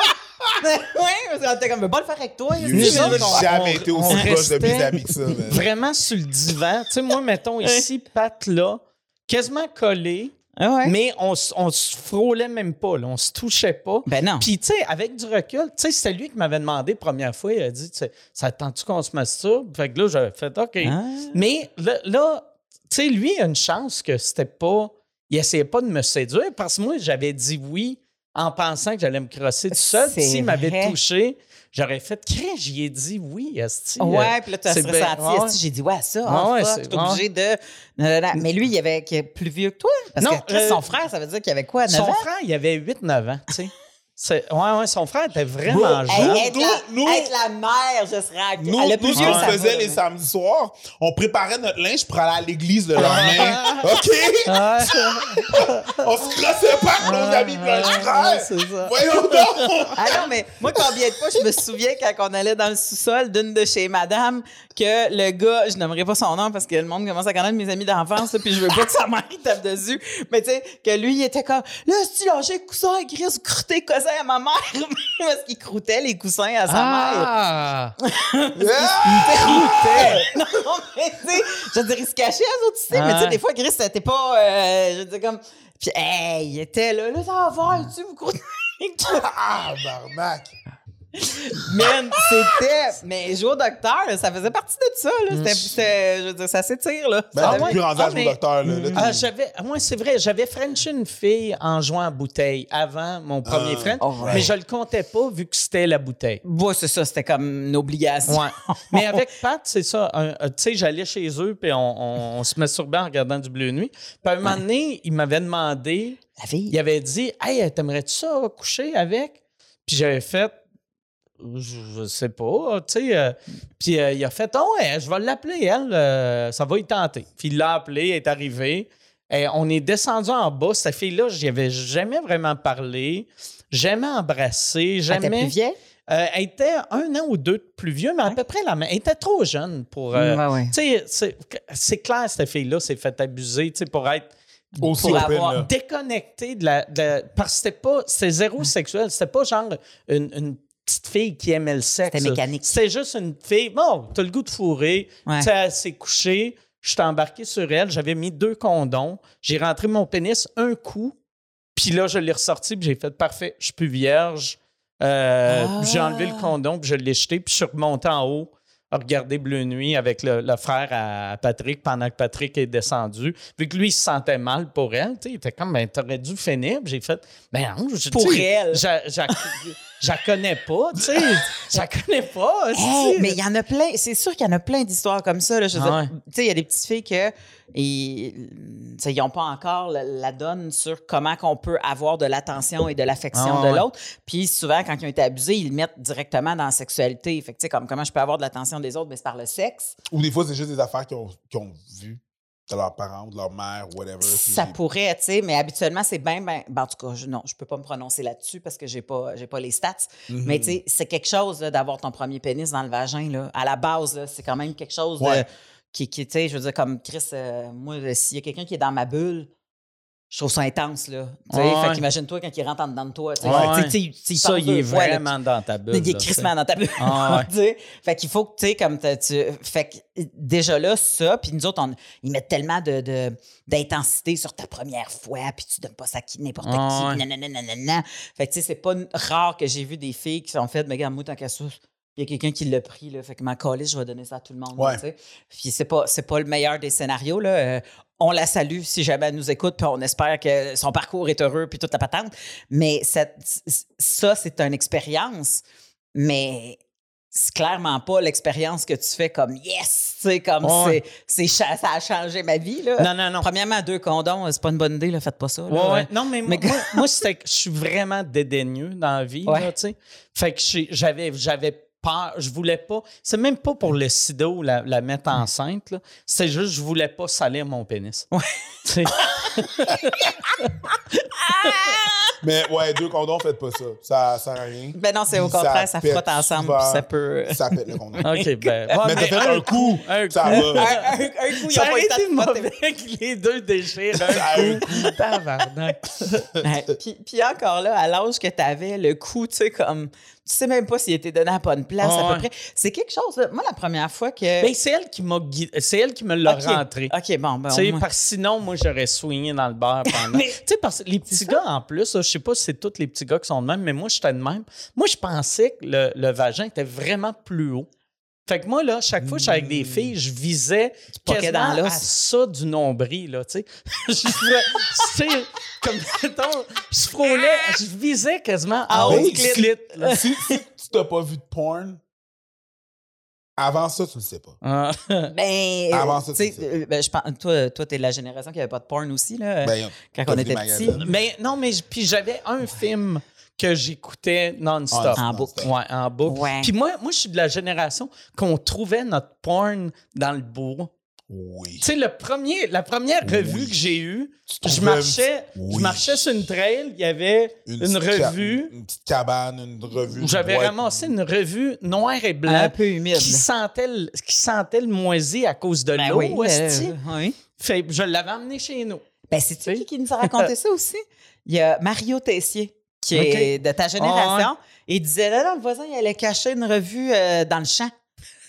oui, parce qu'on était comme, pas le faire avec toi. J'ai jamais été aussi on proche de mes restait amis que ça, man. vraiment sur le divan. Tu sais, moi, mettons ici, Pat là, quasiment collé, Ah ouais. mais on, s- on se frôlait même pas, là, on se touchait pas. Ben non. Puis, tu sais, avec du recul, tu sais, c'était lui qui m'avait demandé la première fois, il a dit, tu sais, ça attend-tu qu'on se masturbe? Fait que là, j'avais fait, OK. Ah. Mais là, là, tu sais, lui, il a une chance que c'était pas. Il essayait pas de me séduire parce que moi, j'avais dit oui en pensant que j'allais me crosser tout seul. S'il m'avait touché, j'aurais fait crée, j'y ai dit oui, esti. Ouais, puis là, tu as c'est ressenti. ouais. J'ai dit, ouais, ça, ah, ouais, je suis obligé de. Mais lui, il avait plus vieux que toi. Parce Non, que euh, son frère, ça veut dire qu'il avait quoi, 9 Son ans? frère, il avait 8-9 ans, tu sais. C'est- Ouais, ouais, son frère était vraiment jeune. Hey, être, la, Nous- être la mère, je serais à Nous, à le nous, ce qu'on faisait les samedis soirs, on préparait notre linge pour aller à l'église le lendemain. OK? On se crossait pas avec nos amis blancs ouais, frères. c'est ça. Voyons donc! Ah non, mais moi, combien de fois je me souviens quand on allait dans le sous-sol d'une de chez madame que le gars, je nommerai pas son nom parce que le monde commence à connaître mes amis d'enfance, puis je veux pas que sa mère tape dessus, mais tu sais, que lui, il était comme, là, si tu lâchais le coussin, Chris, croûter le coussin à ma mère, parce qu'il croûtait les coussins à sa mère. Ah! Ah! non, mais tu sais, je veux dire, il se cachait à autres ici, mais tu sais, des fois, Chris, c'était pas, euh, je veux dire, comme, puis hey, il était là, là, ça va tu sais, vous croûtez. Ah, barnac! Man, c'était. Mais jouer au docteur, ça faisait partie de ça. Là. C'était, c'était- je veux dire, ça s'étire. Là. Ben, Ça t'es devait- plus rendu à Ah, jouer au mais- docteur, là. Là, t'es- Ah, j'avais, moi, c'est vrai, j'avais Frenché une fille en jouant à bouteille avant mon premier Ah, French, oh, mais je le comptais pas vu que c'était la bouteille. Ouais, c'est ça, c'était comme une obligation. Ouais. mais avec Pat, c'est ça. un- un- tu sais, j'allais chez eux, puis on, on- on se masturbait en regardant du bleu nuit. Puis à un moment donné, il m'avait demandé, La fille. il avait dit Hey, t'aimerais-tu ça coucher avec Puis j'avais fait je, je sais pas, tu sais. euh, puis euh, il a fait Oh, ouais, je vais l'appeler, elle, euh, ça va y tenter. Puis il l'a appelé, elle est arrivée. Et on est descendu en bas. Cette fille-là, j'y avais jamais vraiment parlé, jamais embrassé, Elle jamais. était plus vieille? Euh, elle était un an ou deux de plus vieux, mais à peu près la même. Elle était trop jeune pour. euh, Ouais, c'est- c'est clair, cette fille-là s'est fait abuser, tu sais, pour être Aussi pour open, avoir là. déconnectée de la. de- parce que c'était pas. C'était zéro sexuel. C'était pas genre une, une petite fille qui aimait le sexe. C'était mécanique. C'était juste une fille. Bon, t'as le goût de fourrer. Ouais. Elle s'est couchée. Je suis embarqué sur elle. J'avais mis deux condoms. J'ai rentré mon pénis un coup. Puis là, je l'ai ressorti. Puis j'ai fait parfait. Je suis plus vierge. Euh, Ah. J'ai enlevé le condom. Puis je l'ai jeté. Puis je suis remonté en haut à regarder Bleu Nuit avec le, le frère à Patrick pendant que Patrick est descendu. Vu que lui, il se sentait mal pour elle. Il était comme, ben, t'aurais dû finir. J'ai fait, ben non. je- Pour elle. Je la connais pas, tu sais. Je la connais pas. Hey, mais il y en a plein. C'est sûr qu'il y en a plein d'histoires comme ça. Là. Je veux Ah dire, ouais. tu sais, il y a des petites filles que et, ils n'ont pas encore la, la donne sur comment qu'on peut avoir de l'attention et de l'affection Ah de ouais. l'autre. Puis souvent, quand ils ont été abusés, ils le mettent directement dans la sexualité. Fait que, tu sais, comme comment je peux avoir de l'attention des autres, mais c'est par le sexe. Ou des fois, c'est juste des affaires qu'ils ont, qu'ils ont vues de leurs parents de leur mère, whatever. Ça puis- pourrait, tu sais, mais habituellement, c'est bien, ben, ben, en tout cas, je, non, je peux pas me prononcer là-dessus parce que j'ai pas, j'ai pas les stats. Mhm. Mais tu sais, c'est quelque chose d'avoir ton premier pénis dans le vagin. Là. À la base, c'est quand même quelque chose de- qui, qui tu sais, je veux dire, comme Chris, euh, moi, s'il y a quelqu'un qui est dans ma bulle, je trouve ça intense, là. Tu sais, Ouais. Fait qu'imagine-toi quand il rentre en dedans de toi. tu sais. Ouais. Ça, il est là. vraiment dans ta bulle. Il est crissement dans ta bulle. Ah ouais. Fait qu'il faut que, tu sais, comme tu. Fait que déjà là, ça, puis nous autres, on, ils mettent tellement de, de- d'intensité sur ta première fois, puis tu donnes pas ça à qui, n'importe Ah qui, nanana, nanana. Fait que, tu sais, c'est pas rare que j'ai vu des filles qui sont faites, mais regarde, moi, tant qu'à ça, il y a quelqu'un qui l'a pris, là, fait que ma calisse, je vais donner ça à tout le monde. Ouais. Puis c'est pas, c'est pas le meilleur des scénarios. Là. Euh, on la salue si jamais elle nous écoute, puis on espère que son parcours est heureux, puis toute la patente. Mais cette- ça, c'est une expérience, mais c'est clairement pas l'expérience que tu fais comme yes, tu sais, comme Ouais. c'est, ça a changé ma vie. Là. Non, non, non. Premièrement, deux condoms, c'est pas une bonne idée, là, faites pas ça. là. Ouais, ouais. Non, mais, Mais- moi, je suis vraiment dédaigneux dans la vie, tu sais. Fait que j'avais, j'avais peur, je voulais pas. C'est même pas pour le sida ou la, la mettre enceinte, là. C'est juste, je voulais pas salir mon pénis. Ouais. Mais ouais, deux condoms, faites pas ça. Ça sert à rien. Ben non, c'est au ça contraire, ça, frotte ensemble, souvent. puis ça peut. Ça pète le condom. OK, ben. ouais, Mais t'as fait un coup, un ça coup. va. un, un- un coup, il Ça a pas été de les deux déchirent Ça un coup. Tabarnak. Ouais. puis, puis encore là, à l'âge que tu avais, le coup, tu sais, comme. Tu sais même pas s'il était donné à la bonne place, Ah à ouais. peu près. C'est quelque chose. là. Moi, la première fois que. Ben, c'est elle qui m'a gui- c'est elle qui me l'a rentré. OK, bon, ben. Tu sais, parce que sinon, moi, j'aurais swingé dans le bar pendant. Mais- tu sais, parce que les petits gars, en plus, je sais pas si c'est tous les petits gars qui sont de même, mais moi, j'étais de même. Moi, je pensais que le, le vagin était vraiment plus haut. Fait que moi, là, chaque fois que je suis avec des filles, je visais quasiment dans à ça du nombril, là, tu sais. je sais, comme, mettons, je frôlais, je visais quasiment en oui, haut du clit. clit, là. si, si tu t'as pas vu de porn, avant ça, tu le sais pas. Ah. Ben, Avant euh, ça, tu sais, c'est ça. euh, ben, je pense, toi, toi, t'es la génération qui avait pas de porn aussi, là, Ben, quand on était petit. Mais non, mais puis j'avais un film que j'écoutais non-stop. Ah, En boucle. Ouais, en boucle. Ouais. Puis moi, moi, je suis de la génération qu'on trouvait notre porn dans le bois. Oui. Tu sais, le premier, la première revue Oui. que j'ai eue, je marchais, je marchais sur une trail, il y avait une, ca- revue une petite cabane, une revue. où j'avais ramassé une revue noire et Un blanc peu humide. qui sentait, le, qui sentait le moisi à cause de Ben l'eau. oui, euh, oui. Fait je l'avais emmené chez nous. Ben, c'est qui qui nous a raconté ça aussi? Il y a Mario Tessier, qui est de ta génération. Et il disait, là, non, le voisin, il allait cacher une revue euh, dans le champ.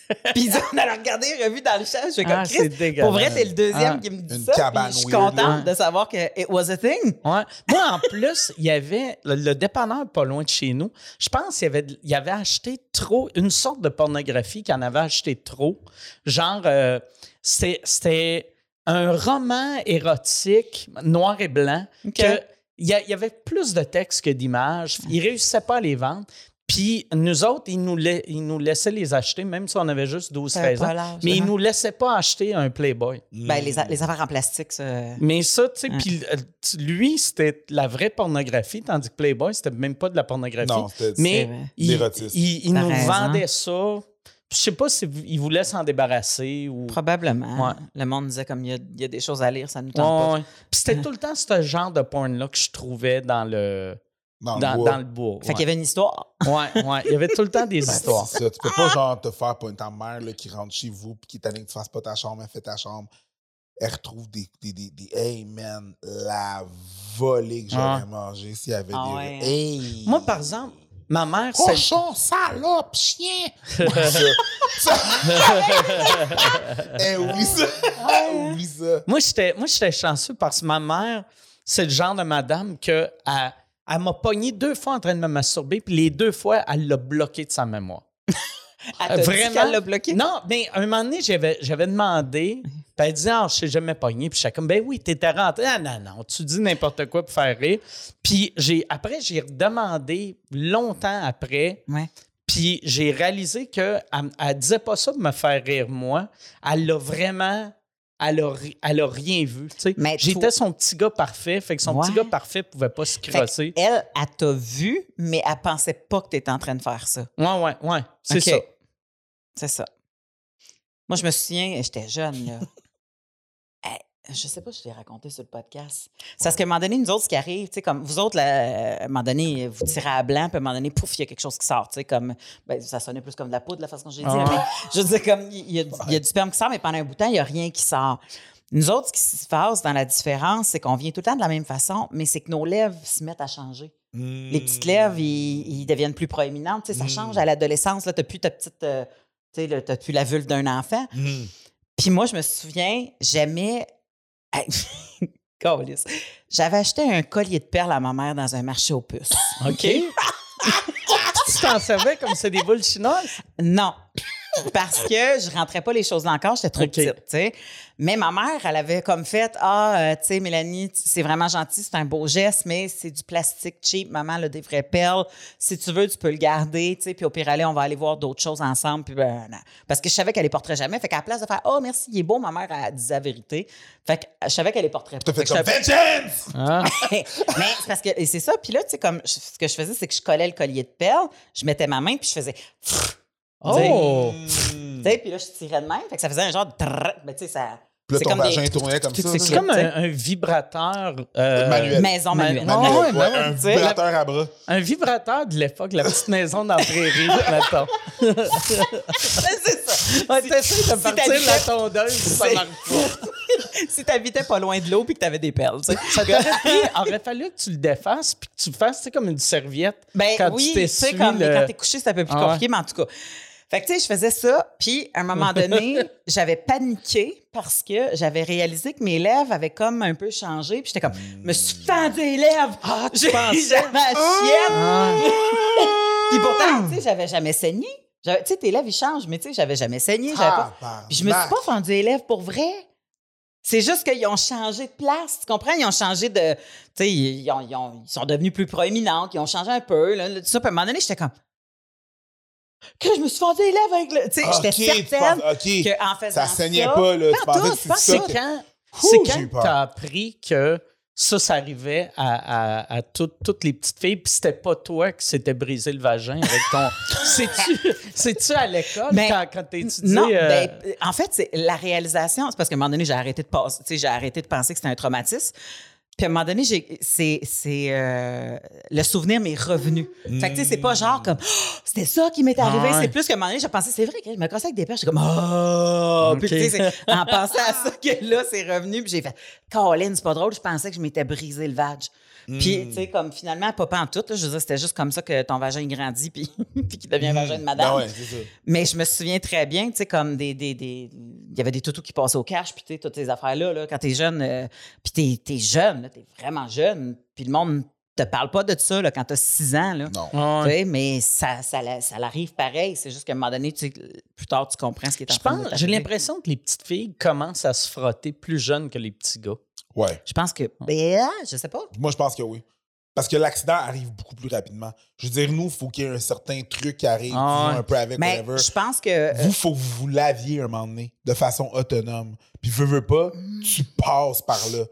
Puis il dit, on allait regarder une revue dans le champ. Je fais comme Ah, c'est dégueulasse. Pour vrai, t'es le deuxième Ah. qui me dit Une ça. cabane je suis contente là. de savoir que it was a thing. Ouais. Moi, en plus, il y avait le, le dépanneur pas loin de chez nous. Je pense qu'il avait, il avait acheté trop, une sorte de pornographie qu'il en avait acheté trop. Genre, euh, c'était, un roman érotique noir et blanc que il y, avait plus de textes que d'images. Il réussissait pas à les vendre. Puis nous autres, ils nous, la- ils nous laissaient les acheter, même si on avait juste 12-13 pas ans. Mais ils hein. nous laissaient pas acheter un Playboy. Ben, les, a- les affaires en plastique, ça. Mais ça, tu sais, Hein. puis euh, lui, c'était la vraie pornographie, tandis que Playboy, c'était même pas de la pornographie. Non, mais il, il- il nous raison. vendait ça. Je sais pas s'il voulait s'en débarrasser ou. Probablement. Ouais. Le monde disait comme il y a, il y a des choses à lire, ça nous Ouais, tente ouais. Puis c'était tout le temps ce genre de porn-là que je trouvais dans le, Dans le dans, bois. dans le bois. pas. Fait qu'il y avait une histoire. ouais. ouais, Il y avait tout le temps des Ben, histoires. ça. Tu peux pas, genre, te faire pour ta mère là, qui rentre chez vous puis qui t'a dit que tu fasses pas ta chambre, elle fait ta chambre. Elle retrouve des. des, des, des- hey, man, la volée que j'aurais Ouais. mangée s'il y avait Ah des. ouais. Hey! Moi, par exemple, ma mère, c'est. Cochon, salope, chien! ça. ça. hey, oublie ça. Moi, j'étais, moi, j'étais chanceux parce que ma mère, c'est le genre de madame que elle, elle m'a pogné deux fois en train de me masturber, puis les deux fois, elle l'a bloqué de sa mémoire. Elle Vraiment? qu'elle l'a bloqué? Non, mais un moment donné, j'avais, j'avais demandé, puis elle disait, ah, je sais jamais pogné, puis j'étais comme, ben oui, t'étais rentré. Ah, non, non, tu dis n'importe quoi pour faire rire. Puis j'ai, après, j'ai redemandé longtemps après, Ouais. puis j'ai réalisé qu'elle ne disait pas ça pour me faire rire, moi. Elle l'a vraiment. Elle a, ri- elle a rien vu. J'étais son petit gars parfait, fait que son Ouais. petit gars parfait pouvait pas se crosser. Elle, elle t'a vu, mais elle pensait pas que tu étais en train de faire ça. Ouais, ouais, ouais. C'est ça. C'est ça. Moi, je me souviens, j'étais jeune, là. Je sais pas si je l'ai raconté sur le podcast. C'est parce qu'à un moment donné, nous autres, ce qui arrive, tu sais, comme vous autres, là, à un moment donné, vous tirez à blanc, puis à un moment donné, pouf, il y a quelque chose qui sort, tu sais, comme, ben, ça sonnait plus comme de la poudre, la façon que j'ai dit, Ah mais je veux dire, comme, il y, a, du- il y a du sperme qui sort, mais pendant un bout de temps, il n'y a rien qui sort. Nous autres, ce qui se passe dans la différence, c'est qu'on vient tout le temps de la même façon, mais c'est que nos lèvres se mettent à changer. Les petites lèvres, ils, deviennent plus proéminentes. Tu sais, ça Mm. change à l'adolescence. Tu n'as plus ta petite. euh, tu sais, tu plus la vulve d'un enfant. Mm. Puis moi, je me souviens, j'aimais. J'avais acheté un collier de perles à ma mère dans un marché aux puces. OK. tu t'en servais comme c'est des boules chinoises? Non. Parce que je rentrais pas les choses dans le corps, j'étais trop petite, tu sais. Mais ma mère, elle avait comme fait Ah, euh, tu sais, Mélanie, c'est vraiment gentil, c'est un beau geste, mais c'est du plastique cheap. Maman, a des vraies perles. Si tu veux, tu peux le garder, tu sais. Puis au pire, aller, on va aller voir d'autres choses ensemble. Puis ben, non. Parce que je savais qu'elle les porterait jamais. Fait qu'à la place de faire Oh, merci, il est beau, ma mère, elle disait la vérité. Fait que je savais qu'elle les porterait pas. Fait comme Vengeance! Ah. mais c'est parce que et c'est ça. Puis là, tu sais, comme je- ce que je faisais, c'est que je collais le collier de perles, je mettais ma main, puis je faisais. Oh! Tu sais, puis là, je tirais de même. Fait que ça faisait un genre de. trrr, Mais tu sais, ça. Puis là, c'est ton comme des- vagin tournait comme ça. c'est là. comme un, un vibrateur. euh, Manuel. Maison manuelle. Ma- Manuel, Ouais, ouais, ouais, un tu sais, vibrateur à bras. Un vibrateur de l'époque, la petite maison dans la prairie, mettons. c'est ça. Ouais, T'essayes de si partir t'habitais- la tondeuse, ça C'est- marche pas. si t'habitais pas loin de l'eau puis que t'avais des perles, tu sais. Ça t'aurait pris, aurait fallu que tu le défasses puis que tu le fasses, tu sais, comme une serviette. Ben quand oui, tu tu sais, t'essuies comme le- quand t'es couché, c'est un peu plus Ah ouais. compliqué, mais en tout cas. Fait que, tu sais, je faisais ça, puis à un moment donné, j'avais paniqué parce que j'avais réalisé que mes lèvres avaient comme un peu changé, puis j'étais comme, je me suis fendu les lèvres! Ah, tu pensais? J'avais la chienne! Ah. Puis pourtant, tu sais, j'avais jamais saigné. Tu sais, tes lèvres, ils changent, mais tu sais, j'avais jamais saigné. j'avais pas... Puis je me suis pas fendu les lèvres pour vrai. C'est juste qu'ils ont changé de place, tu comprends? Ils ont changé de... Tu sais, ils, ils ont- ils sont devenus plus proéminents, ils ont changé un peu. Là, tout ça, puis à un moment donné, j'étais comme... Que je me suis fendu les lèvres avec le... Tu sais, Ah, j'étais tu certaine penses- ok. qu'en faisant Ça saignait ça- pas, là. Tu pensais que c'était C'est ça. quand, c'est j'ai eu quand t'as appris que ça, ça arrivait à, à- à toutes- toutes les petites filles, puis c'était pas toi qui s'était brisé le vagin avec ton. C'est-tu, c'est-tu à l'école Ben, quand, quand t'as étudié? Non, euh, ben, en fait, c'est la réalisation, c'est parce qu'à un moment donné, j'ai arrêté de sais, j'ai arrêté de penser que c'était un traumatisme. Puis à un moment donné, j'ai- c'est, c'est euh, le souvenir m'est revenu. Fait que tu sais, c'est pas genre comme Oh, c'était ça qui m'est arrivé. Ah ouais. C'est plus qu'à un moment donné, j'ai pensé c'est vrai que je me cassais avec des perches. J'étais comme oh. Puis tu sais, en pensant à ça que là, c'est revenu. Puis j'ai fait Colin, c'est pas drôle. Je pensais que je m'étais brisé le vag. Puis tu sais, comme finalement, pas en tout. là, je veux dire, c'était juste comme ça que ton vagin il grandit puis, puis qu'il devient un vagin de madame. Ben ouais, c'est ça. Mais je me souviens très bien, tu sais, comme des. des, des- il y avait des toutous qui passaient au cash, puis tu sais, toutes ces affaires-là, là, quand t'es jeune, euh, puis t'es, t'es jeune, là, t'es vraiment jeune, puis le monde te parle pas de ça, là, quand t'as 6 ans, là. Non. Tu ouais. sais, mais ça, ça, la- ça l'arrive pareil. C'est juste qu'à un moment donné, tu plus tard, tu comprends ce qui est en Je train de pense, j'ai l'impression que les petites filles commencent à se frotter plus jeunes que les petits gars. Ouais. Je pense que. Ben, ah, je sais pas. Moi, je pense que oui. Parce que l'accident arrive beaucoup plus rapidement. Je veux dire, nous, il faut qu'il y ait un certain truc qui arrive, Ah un peu avec, Mais whatever. je pense que. euh, Vous, faut que vous vous laviez un moment donné, de façon autonome. Puis, veux, veux pas, tu passes par là.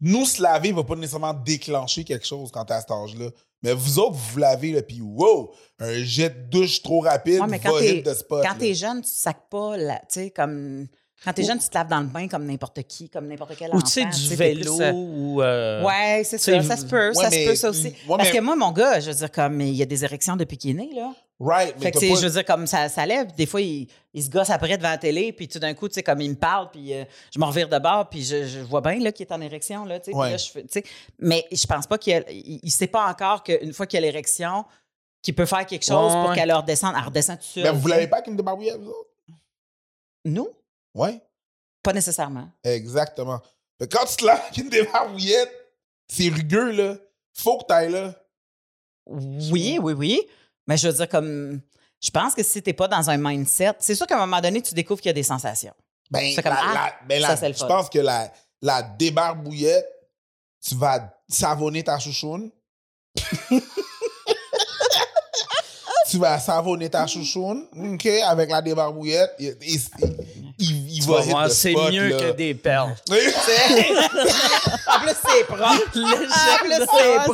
Nous, se laver va pas nécessairement déclencher quelque chose quand t'es à cet âge-là. Mais vous autres, vous vous lavez, là, puis wow, un jet de douche trop rapide, Ouais, mais quand de spot. quand t'es jeune, tu sacs pas, tu sais, comme. Quand t'es jeune, tu te laves dans le bain comme n'importe qui, comme n'importe quel Ou enfant. tu sais, du vélo plus, euh, ou. euh, Ouais, c'est ça. Ça se peut. ouais, ça se peut, ça aussi. ouais, Parce mais- que moi, mon gars, je veux dire, comme il y a des érections depuis qu'il est né, là. Right, mais Fait que, pas- je veux dire, comme ça, ça lève. Des fois, il, il se gosse après devant la télé, puis tout d'un coup, tu sais, comme il me parle, puis euh, je me revire de bord, puis je, je vois bien là, qu'il est en érection, là, tu sais. Ouais. je. Mais je pense pas qu'il il, il sait pas encore qu'une fois qu'il a l'érection, qu'il peut faire quelque chose pour qu'elle redescende. Elle redescend tout seul. Mais vous l'avez pas avec une débarbouillette, vous autres? Nous? Ouais, Pas nécessairement. exactement. Que quand tu te avec une débarbouillette, c'est rugueux, là. Faut que t'ailles là. Oui, oui, oui. Mais je veux dire, comme. Je pense que si t'es pas dans un mindset, c'est sûr qu'à un moment donné, tu découvres qu'il y a des sensations. Ben, comme, la- ah, la- ben, ça, la- le je fun. pense que la, la débarbouillette, tu vas savonner ta chouchoune. tu vas savonner ta chouchoune, OK, avec la débarbouillette. Il, il, il- c'est mieux là. que des perles. en plus, c'est propre. En plus, c'est propre.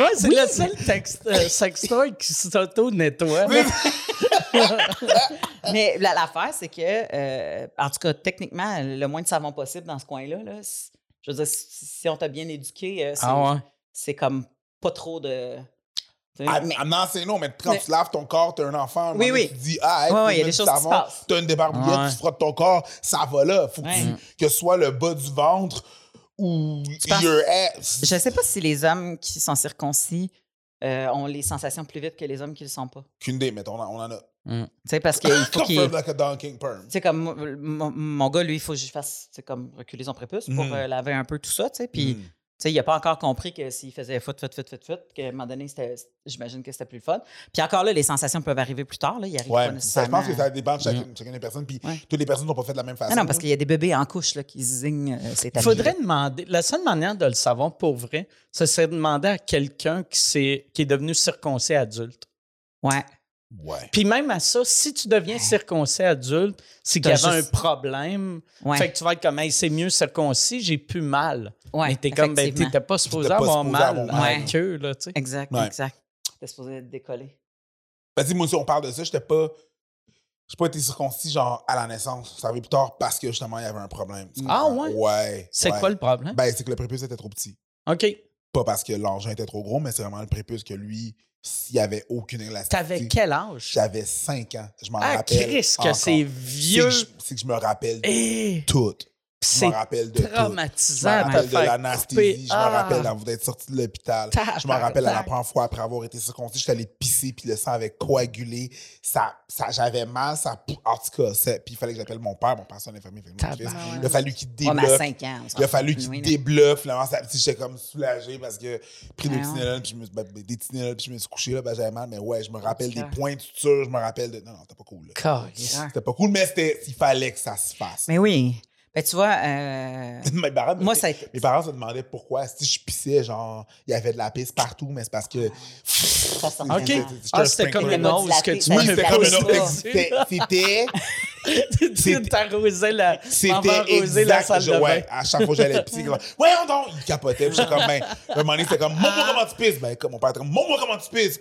Ouais, c'est le seul texte, euh, sextoy qui s'auto-nettoie. Mais la- l'affaire, c'est que, euh, en tout cas, techniquement, le moins de savon possible dans ce coin-là, là, je veux dire, si, si on t'a bien éduqué, euh, c'est Ah ouais. c'est comme pas trop de. Sais, Ah, mais- ah, non, c'est non, mais quand Mais- tu laves ton corps, t'es un enfant, Oui, oui. tu te dis, ah, hey, Ouais, ouais, y a des choses qui se savon, passent. T'as une débarbouillette, Ouais. tu frottes ton corps, ça va là. Faut que, Ouais. tu- que ce soit le bas du ventre ou penses- your ass. Je sais pas si les hommes qui sont circoncis euh, ont les sensations plus vite que les hommes qui le sont pas. Qu'une des, mais on, en- on en a. Tu sais, parce qu'il faut qu'il. Like. Tu sais, comme mon, mon gars, lui, il faut que je fasse, comme reculer son prépuce pour Mhm. euh, laver un peu tout ça, tu sais. Puis Mm. Sais, il n'a pas encore compris que s'il faisait foot, foot, foot, foot, foot, qu'à un moment donné, c'était- j'imagine que c'était plus le fun. Puis encore là, les sensations peuvent arriver plus tard. Là. Ils arrivent pas Ouais, ça, je pense que ça dépend de chacune, chacune des personnes. Puis Ouais. toutes les personnes ne sont pas faites de la même façon. Non, non, parce qu'il y a des bébés en couche là, qui zignent euh, ces Il faudrait demander. La seule manière de le savoir pour vrai, ce serait de demander à quelqu'un qui, s'est- qui est devenu circoncis adulte. Ouais. Ouais. Puis même à ça, si tu deviens circoncis adulte, c'est qu'il y avait juste- un problème. Ouais. Fait que tu vas être comme, hey, c'est mieux circoncis, j'ai plus mal. Ouais, Mais t'es comme, ben, t'étais pas supposé avoir mal à mal. la queue, là, tu sais. Exact, Ouais. exact. T'es supposé être décollé. Vas-y, moi aussi, on parle de ça. J'étais pas. J'ai pas été circoncis, genre, à la naissance. Ça arrivé plus tard parce que, justement, il y avait un problème. Ah, comprends? ouais? Ouais. C'est ouais. quoi le problème? Ben, c'est que le prépuce était trop petit. OK. Pas parce que l'engin était trop gros, mais c'est vraiment le prépuce que lui, s'il y avait aucune élasticité. T'avais quel âge? J'avais 5 ans. Je m'en Ah, rappelle. Chris, que c'est vieux. C'est que, je, c'est que je me rappelle de Eh, tout. Je c'est me rappelle de tout. Je me traumatisant rappelle de l'anesthésie. couper. Je me Ah. rappelle d'avoir- d'être sorti de l'hôpital. Je me rappelle la première fois après avoir été circoncis, j'étais allé pisser puis le sang avait coagulé. Ça, ça, j'avais mal, ça. En tout cas, puis il fallait que j'appelle mon père. Mon père, c'est un infirmier. Il a fallu qu'il mais à débloque. 5 ans. on Il a fallu qu'il débloque. Finalement, j'étais comme soulagé parce que pris des Ah ouais. Tylenol, puis je me suis ben, des Tylenol, puis je me suis couché là, ben, j'avais mal. Mais ouais, je me rappelle des points de suture, je me rappelle de. Non, non, c'était pas cool. C'était pas cool, mais c'était, il fallait que ça se fasse. Mais oui. Ben, tu vois, euh, mes, parents, moi, ça a été. mes parents se demandaient pourquoi. Si je pissais, genre, il y avait de la pisse partout, mais c'est parce que. OK. Ah, c'était comme une pas hausse que tu Oui, c'était comme une C'était. C'était. C'était. Tu t'arrosais la. C'était la salle je- de bain. à chaque fois que j'allais pisser, comme, voyons donc, il capotait. Puis j'étais comme, ben, à un moment donné, c'était comme, montre-moi comment tu pisses? Ben, comme mon père était comme, montre-moi comment tu pisses?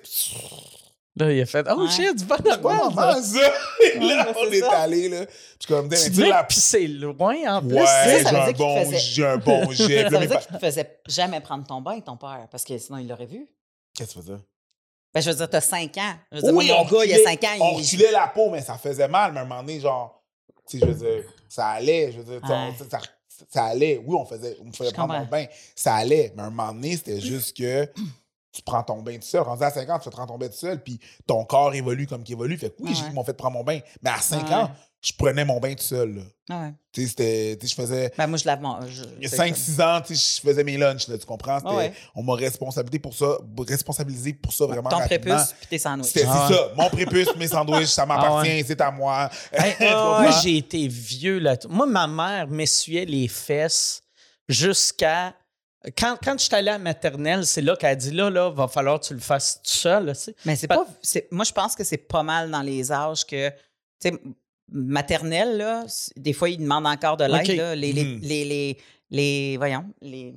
Là, il a fait Oh Ouais. shit, du bon Ouais, moment. maman, ça. Là, Ouais, on c'est est allé, là. Puis comme, Tu devais la. pisser loin en plus. Ouais, j'ai dire un bon, faisait- j'ai un bon jet. Puis Ça veut dire qu'il ne faisait jamais prendre ton bain, ton père, parce que sinon, il l'aurait vu. Qu'est-ce que tu faisais? Ben, je veux dire, t'as 5 ans. Je veux dire, Oui, mon on gars, il y a reculait- 5 ans, On il. reculait la peau, mais ça faisait mal. Mais à un moment donné, genre, tu sais, je veux dire, ça allait. Je veux dire, on- ça, ça allait. Oui, on faisait, on me faisait prendre mon bain. Ça allait. Mais à un moment donné, c'était juste que tu prends ton bain tout seul. Rendu à 5 ans, tu fais prendre ton bain tout seul, puis ton corps évolue comme qu'il évolue. Fait que oui, Ouais. j'ai- ils m'ont fait prendre mon bain. Mais à 5 Ouais. ans, je prenais mon bain tout seul. Ah ouais. Tu sais, c'était, tu sais, je faisais. Ben, moi, je lave mon. je- Il y a c'est 5-6 ans, tu sais, je faisais mes lunchs, là, tu comprends? Ah ouais. On m'a responsabilisé pour ça, responsabilisé pour ça vraiment Ton rapidement. prépuce puis tes sandwichs. C'était Ah c'est ça. Mon prépuce, mes sandwichs, ça m'appartient, c'est à moi. Hey, moi, j'ai été vieux là. Moi, ma mère m'essuyait les fesses jusqu'à. Quand, quand je suis allé à la maternelle, c'est là qu'elle a dit là, là, va falloir que tu le fasses tout seul. là, tu sais. Mais c'est Pas- Moi, je pense que c'est pas mal dans les âges que. Tu sais, maternelle, là, des fois, ils demandent encore de l'aide. Les, les, Mhm. les, les, les- Voyons, les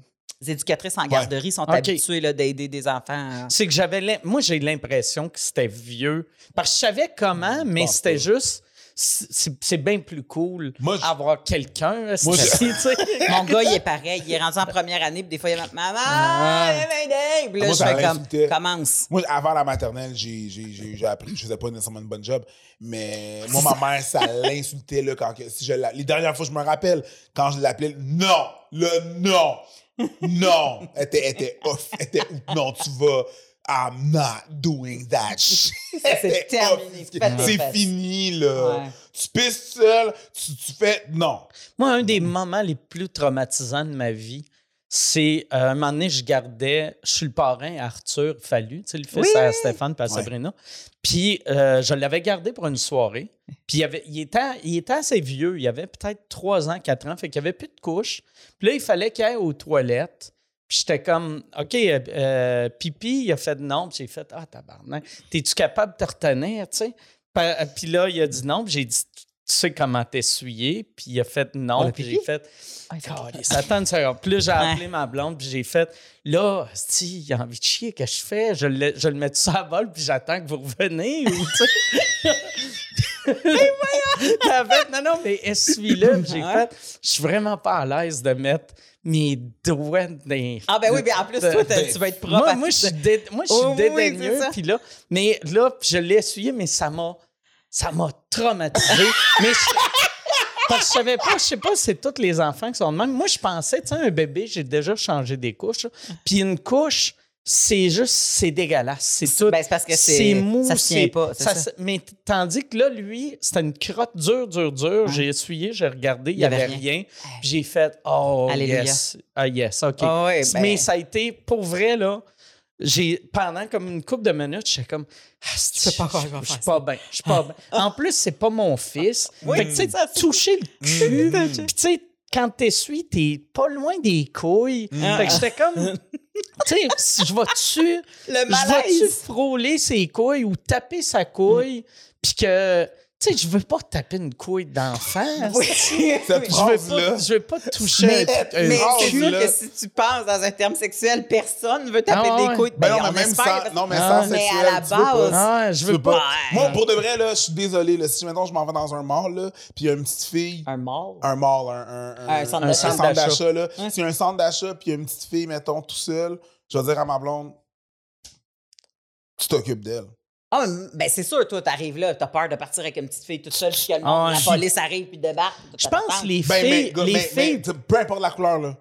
éducatrices en garderie sont OK. habituées là, d'aider des enfants. C'est que j'avais. Moi, j'ai l'impression que c'était vieux. Parce que je savais comment, mais pense c'était juste. C'est bien plus cool Moi, je- avoir quelqu'un. sais. Mon gars, il est pareil. Il est rendu en première année, puis des fois, il va Maman, Ah. là, Moi, je fais comme. Commence. Moi, avant la maternelle, j'ai, j'ai, j'ai, j'ai appris, je faisais pas nécessairement une bonne job, mais moi, ma mère, ça l'insultait, quand, que- si je les dernières fois, je me rappelle, quand je l'appelais, non, le non, non, elle était, elle était off, elle était, non, tu vas, I'm not doing that shit. C'est terminé. C'est fini, là. Ouais. Tu pisses seul, tu, tu fais, non. Moi, un des moments les plus traumatisants de ma vie, c'est euh, un moment donné, je gardais, je suis le parrain à Arthur Fallu, tu sais, le fils Oui. à Stéphane et à Ouais. Sabrina. Puis euh, je l'avais gardé pour une soirée. Puis il, avait, il, était, il était assez vieux, il avait peut-être 3 ans, 4 ans, fait qu'il n'y avait plus de couches. Puis là, il fallait qu'il aille aux toilettes. Puis j'étais comme, OK, euh, euh, pipi, il a fait non. Puis j'ai fait, ah, tabarnak, t'es-tu capable de te retenir, tu sais? Pa- Puis là, il a dit non. Puis j'ai dit, tu sais comment t'essuyer? Puis il a fait non. Le puis j'ai fait, Calisse, attends une seconde. Puis là, j'ai appelé ma blonde, puis j'ai fait, là, si, il a envie de chier, qu'est-ce que je fais? Je le, je le mets tout ça à vol, puis j'attends que vous reveniez, ou tu sais? Non, non, mais essuie-le. J'ai fait, je suis vraiment pas à l'aise de mettre mes doigts dans Ah, ben oui, bien en plus, toi, tu vas être propre. moi, à moi, tout je suis dé- moi, je suis Oh, dédaigneux. puis là, mais là, je l'ai essuyé, mais ça m'a, ça m'a traumatisé. mais je, parce que je savais pas, je sais pas si c'est tous les enfants qui sont de même. Moi, je pensais, tu sais, un bébé, j'ai déjà changé des couches. là. Puis une couche, c'est juste, c'est dégueulasse. C'est tout. Ben, c'est parce que c'est- mou. ça se tient pas, ça ça. Mais tandis que là, lui, c'était une crotte dure, dure, dure. J'ai essuyé, j'ai regardé, il n'y avait, rien. Puis J'ai fait, oh, Alléluia. yes. Ah, yes, OK. Ah ouais, ben- Mais ça a été, pour vrai, là, j'ai, pendant comme une couple de minutes, j'étais comme, ah, sais pas je suis pas bien, je suis pas bien. En plus, c'est pas mon fils. Oui, fait que, tu sais, toucher le cul. Puis, tu sais, quand t'essuies, t'es pas loin des couilles. Fait que j'étais comme, tu sais, je vais-tu, Le je vais-tu frôler ses couilles ou taper sa couille, puis que, tu sais, je veux pas taper une couille d'enfant. Oui. Cette Je veux pas, je veux pas toucher Mais, un- un mais c'est sûr là. que si tu penses dans un terme sexuel, personne veut taper Ah des couilles. Ben non, on mais même espère, sans, parce- non, mais Ah. sans Mais sexuel, à la tu veux pas. base- Ah, je veux veux pas. Moi, pour de vrai, là, je suis désolé. Là, si maintenant je m'en vais dans un mall, là, puis il y a une petite fille, Un mort. un mall, un, un, Un centre Un d'achat. centre d'achat. d'achat, là. Ouais. S'il y a un centre d'achat, puis il y a une petite fille, mettons, tout seul, je vais dire à ma blonde, tu t'occupes d'elle. Ah, ben c'est sûr, toi, t'arrives là, t'as peur de partir avec une petite fille toute seule, monde- Ah, la je- police arrive puis débarque. Je pense les Ben, mais, filles, les mais- filles, mais, peu importe la couleur, là.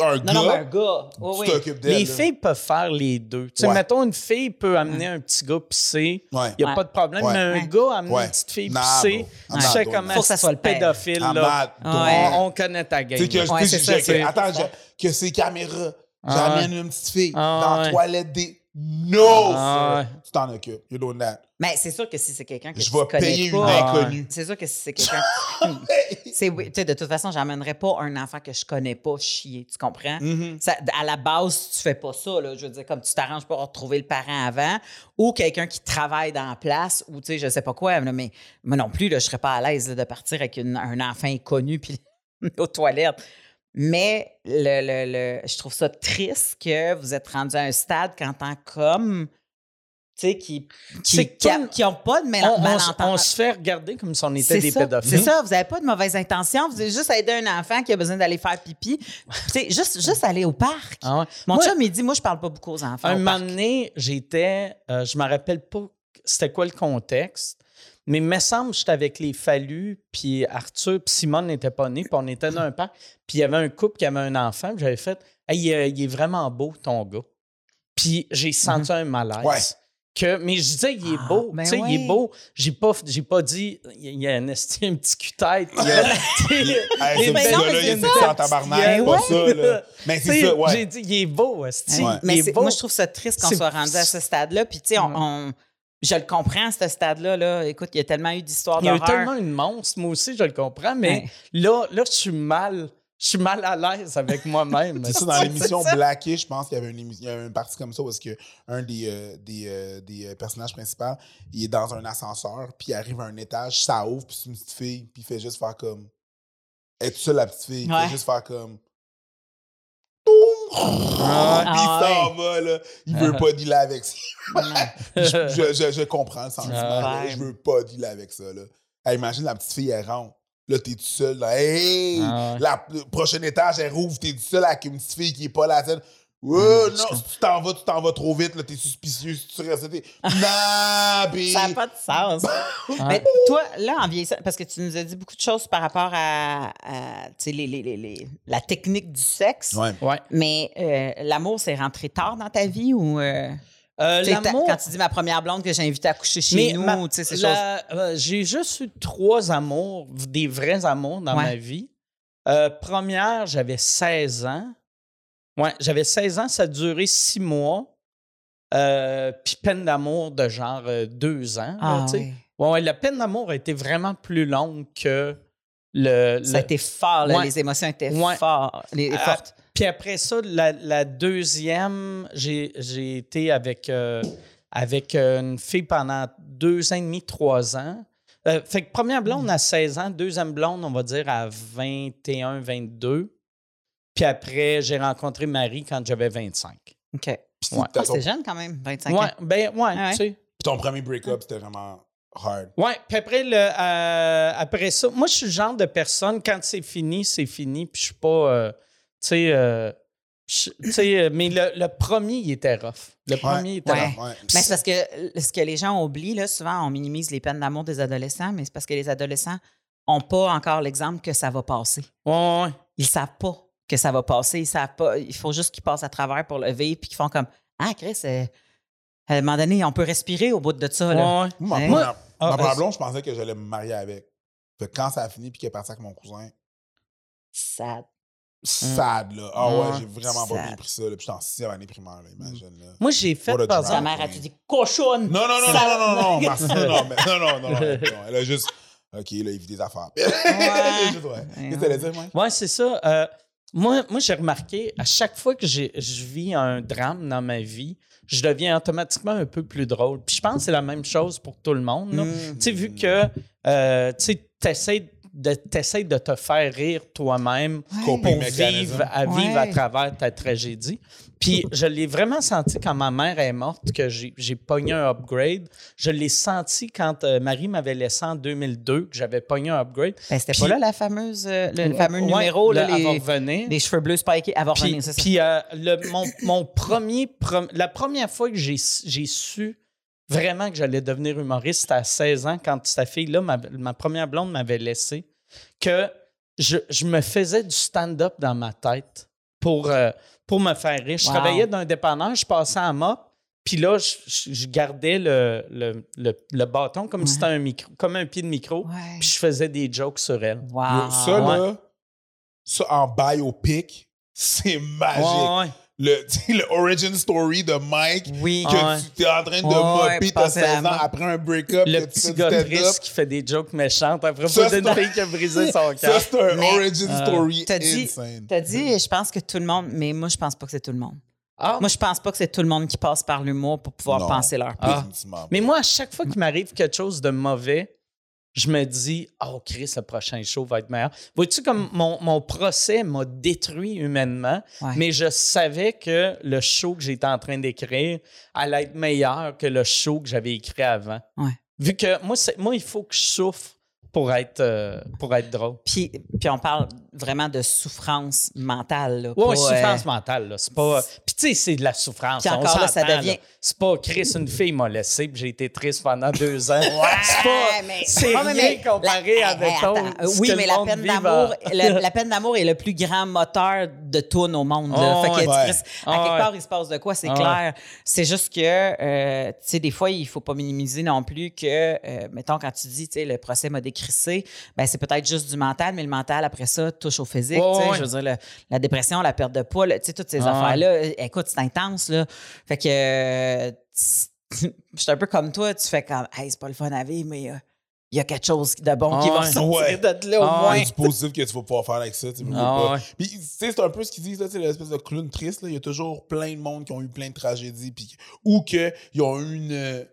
Un Non, non, mais un gars, tu oui. t'occupes d'elle. les là. filles peuvent faire les deux. Tu sais, Ouais. mettons, une fille peut amener un petit gars pisser. Ouais. Il n'y a Ouais. pas de problème. Ouais. Mais un Ouais. gars amener Ouais. une petite fille Nah, pisser, tu sais comment. Faut que ça soit le pédophile. Là. Ouais. On, on connaît ta game. Que, Ouais, c'est c'est- attends, c'est que ces caméras, Ah j'amène une petite fille Ah dans ouais. la toilette des. No! Ah. Tu t'en occupes. You're doing that. Mais c'est sûr que si c'est quelqu'un que Je tu vais connais payer une pas, inconnue. c'est sûr que si c'est quelqu'un. c'est oui, tu sais, de toute façon, j'emmènerais pas un enfant que je connais pas chier, tu comprends? Mm-hmm. Ça- à la base, tu fais pas ça, là. Je veux dire, comme tu t'arranges pour retrouver le parent avant, ou quelqu'un qui travaille dans la place, ou tu sais, je sais pas quoi, là, mais moi non plus, là, je serais pas à l'aise là, de partir avec une- un enfant inconnu puis aux toilettes. Mais le, le- le- je trouve ça triste que vous êtes rendu à un stade qu'en tant qu'homme, tu sais, qui qui, comme- qui, ont pas de On, mél- on s- malentendance. on se fait regarder comme si on était des ça, pédophiles. C'est ça, vous n'avez pas de mauvaise intention. Vous avez juste aider un enfant qui a besoin d'aller faire pipi. Tu sais, juste, juste aller au parc. Ah ouais. Mon Moi, chum, il dit, moi, je parle pas beaucoup aux enfants. un moment donné, j'étais, euh, je me rappelle pas c'était quoi le contexte, mais il me semble que j'étais avec les Fallus, puis Arthur, puis Simone n'était pas né, puis on était dans un parc, puis il y avait un couple qui avait un enfant, puis j'avais fait Hey, euh, il est vraiment beau, ton gars. Puis j'ai senti un malaise. Ouais. Que, mais je disais, il est Ah, beau. ben tu sais, il est beau. J'ai pas, j'ai pas dit, il y a un, un petit cul-tête. il y a- Hey, ce ben non, il est c'est petit ça. en tabarnak. Mais C'est pas ça, là. Mais Tu sais, c'est ça, ouais. J'ai dit, il est beau. Ouais. Mais Il est c'est- beau. moi, je trouve ça triste qu'on soit rendu à ce stade-là. Puis, tu sais, on- je le comprends, ce stade-là. Là. Écoute, il y a tellement eu d'histoires Il y a eu d'horreur. tellement une monstre, moi aussi, je le comprends, mais Ouais. là, là, je suis mal. Je suis mal à l'aise avec moi-même. C'est ça, dans l'émission ça. Blackish, je pense qu'il y avait une, émi- il y avait une partie comme ça où est-ce que un des, euh, des, euh, des euh, personnages principaux, il est dans un ascenseur, puis il arrive à un étage, ça ouvre, puis c'est une petite fille, puis il fait juste faire comme. Elle est seule, la petite fille. Il Ouais. fait juste faire comme. Il s'en va, là. Il veut pas dealer avec ça. je, je, je- comprends le sentiment. Ah, là. Je veux pas dealer avec ça, là. Hey, imagine la petite fille, elle rentre. Là, t'es tout seul. Là. Hey! Ah ouais. La, le prochain étage, elle rouvre. T'es tout seul avec une petite fille qui est pas la tête. Ouais, Ah, non, si tu t'en vas, tu t'en vas trop vite. Là, t'es suspicieux. Si tu restes, t'es. Non, pis- Ça n'a pas de sens. Mais toi, là, en vieillissant, parce que tu nous as dit beaucoup de choses par rapport à, à, tu sais, les, les- les- les- la technique du sexe. Ouais. Ouais. Mais euh, l'amour, c'est rentré tard dans ta vie ou. euh, Euh, quand tu dis ma première blonde que j'ai invitée à coucher chez Mais nous, ma- tu sais, ces choses. euh, J'ai juste eu trois amours, des vrais amours dans Ouais. ma vie. Euh, première, j'avais 16 ans. Ouais, j'avais 16 ans, ça a duré six mois. Euh, Puis peine d'amour de genre euh, deux ans. Ah, tu sais. oui. Ouais, ouais, la peine d'amour a été vraiment plus longue que le. Ça a été fort, là, Ouais. les émotions étaient fortes, Ah, fortes. Puis après ça, la, la deuxième, j'ai été avec, euh, avec euh, une fille pendant deux ans et demi, trois ans. Fait que première blonde à 16 ans, deuxième blonde, on va dire, à 21, 22. Puis après, j'ai rencontré Marie quand j'avais 25. OK. Ouais. Ah, ton- c'est jeune quand même, 25 Ouais, ans. ben ouais, Ah ouais? tu sais. pis ton premier break-up, c'était vraiment hard. Ouais, puis après, le, euh, après ça, moi, je suis le genre de personne, quand c'est fini, c'est fini, puis je suis pas, euh, tu sais, euh, je- tu sais, euh, mais le, le premier, il était rough. Le premier, il était Ouais. rough. Ouais. Mais c'est parce que ce que les gens oublient, là, souvent, on minimise les peines d'amour des adolescents, mais c'est parce que les adolescents n'ont pas encore l'exemple que ça va passer. Ouais, ouais, ouais. Ils savent pas que ça va passer. Ils savent pas. Il faut juste qu'ils passent à travers pour le vivre puis qu'ils font comme Ah, Chris, euh, à un moment donné, on peut respirer au bout de ça. Là. Ouais, ouais. Moi, ma Hein? Ah, ma blonde, je pensais que j'allais me marier avec. Fait que quand ça a fini puis qu'elle est partie avec mon cousin, Sad. sad, là. Ah ouais, Ouais. j'ai vraiment pas bien pris ça. Là. Puis j'étais en sixième année primaire, là, imagine. Là. Moi, j'ai fait, par. Ta mère a dit cochonne. Non, non, non, non, non, non, non, non, non, mais- non, non, non, non, non, Elle a juste. OK, là, il vit des affaires. A juste, ouais. Qu'est-ce que t'allais dire, Mike? Ouais, c'est ça. Euh, moi, moi j'ai remarqué, à chaque fois que j'ai- je vis un drame dans ma vie, je deviens automatiquement un peu plus drôle. Puis je pense que c'est la même chose pour tout le monde. là. Mm. Tu sais, vu que euh, tu essaies de, t'essayes de te faire rire toi-même pour vivre à, vivre à travers ta tragédie. Puis je l'ai vraiment senti quand ma mère est morte, que j'ai pogné un upgrade. Je l'ai senti quand euh, Marie m'avait laissé en 2002, que j'avais pogné un upgrade. Ben, c'était pas là la fameuse, euh, le, le fameux Ouais, numéro, là, le les, les cheveux bleus spikés. Avoir Puis, revenir, c'est ça. puis, euh, le- mon, mon premier, la première fois que j'ai j'ai su vraiment que j'allais devenir humoriste, à 16 ans, quand cette fille-là, ma, ma première blonde m'avait laissé, que je, je me faisais du stand-up dans ma tête pour, euh, pour me faire rire. Je Wow. travaillais dans un dépanneur, je passais à mop, puis là, je, je- gardais le, le, le- le bâton comme si c'était un micro, comme un pied de micro, puis je faisais des jokes sur elle. Wow. ça, là, ça en biopic, c'est magique. Ouais, ouais. Le, le origin story de Mike Oui. que Ouais. tu es en train de Ouais, mopper, à 16 ans après un break-up. Le que tu petit fais gars triste qui fait des jokes méchantes à propos Ça, c'est d'une un- fille qui a brisé son Ça, cœur. c'est un Mais- origin Ah. story T'as dit- insane. T'as dit, je pense que tout le monde, mais moi, je pense pas que c'est tout le monde. Ah, Moi, je pense pas que c'est tout le monde qui passe par l'humour pour pouvoir Non. penser leur Ah. Définitivement. Mais moi, à chaque fois qu'il m'arrive quelque chose de mauvais, je me dis, oh Chris, le prochain show va être meilleur. Vois-tu, comme mon, mon procès m'a détruit humainement, Ouais. mais je savais que le show que j'étais en train d'écrire allait être meilleur que le show que j'avais écrit avant. Ouais. Vu que moi, il faut que je souffre pour être, euh, pour être drôle. Puis, puis on parle vraiment de souffrance mentale. Là, Oui, pas, souffrance euh, mentale, là. C'est pas. Puis, tu sais, c'est de la souffrance. Puis on encore là, ça devient-. C'est pas Chris, une fille m'a laissé, puis j'ai été triste pendant deux ans. c'est Ouais, pas. mais- C'est Ouais, rien mais- comparé la- avec Hey, Oui, mais la peine d'amour, la, la peine d'amour est le plus grand moteur de tout au monde. Là. Oh, fait que, ouais. Chris, à Oh, quelque ouais. part, il se passe de quoi, c'est Oh, clair. C'est juste que, euh, tu sais, des fois, il faut pas minimiser non plus que, mettons, quand tu dis, tu sais, le procès m'a ben c'est peut-être juste du mental, mais le mental, après ça, touche au physique. Je veux dire, le- la dépression, la perte de poids, le- tu sais, toutes ces Ah, affaires-là. euh, Écoute, c'est intense, là. Fait que, euh, je suis un peu comme toi, tu fais comme, hey, c'est pas le fun à vivre, mais euh, il y a quelque chose de bon qui va Ouais. de là au Ah, moins. C'est du positif que tu vas pouvoir faire avec ça. Tu Ah, ouais. Puis, tu sais, c'est un peu ce qu'ils disent, là, tu sais, l'espèce de clown triste. là. Il y a toujours plein de monde qui ont eu plein de tragédies, puis, ou qu'ils ont eu une, euh,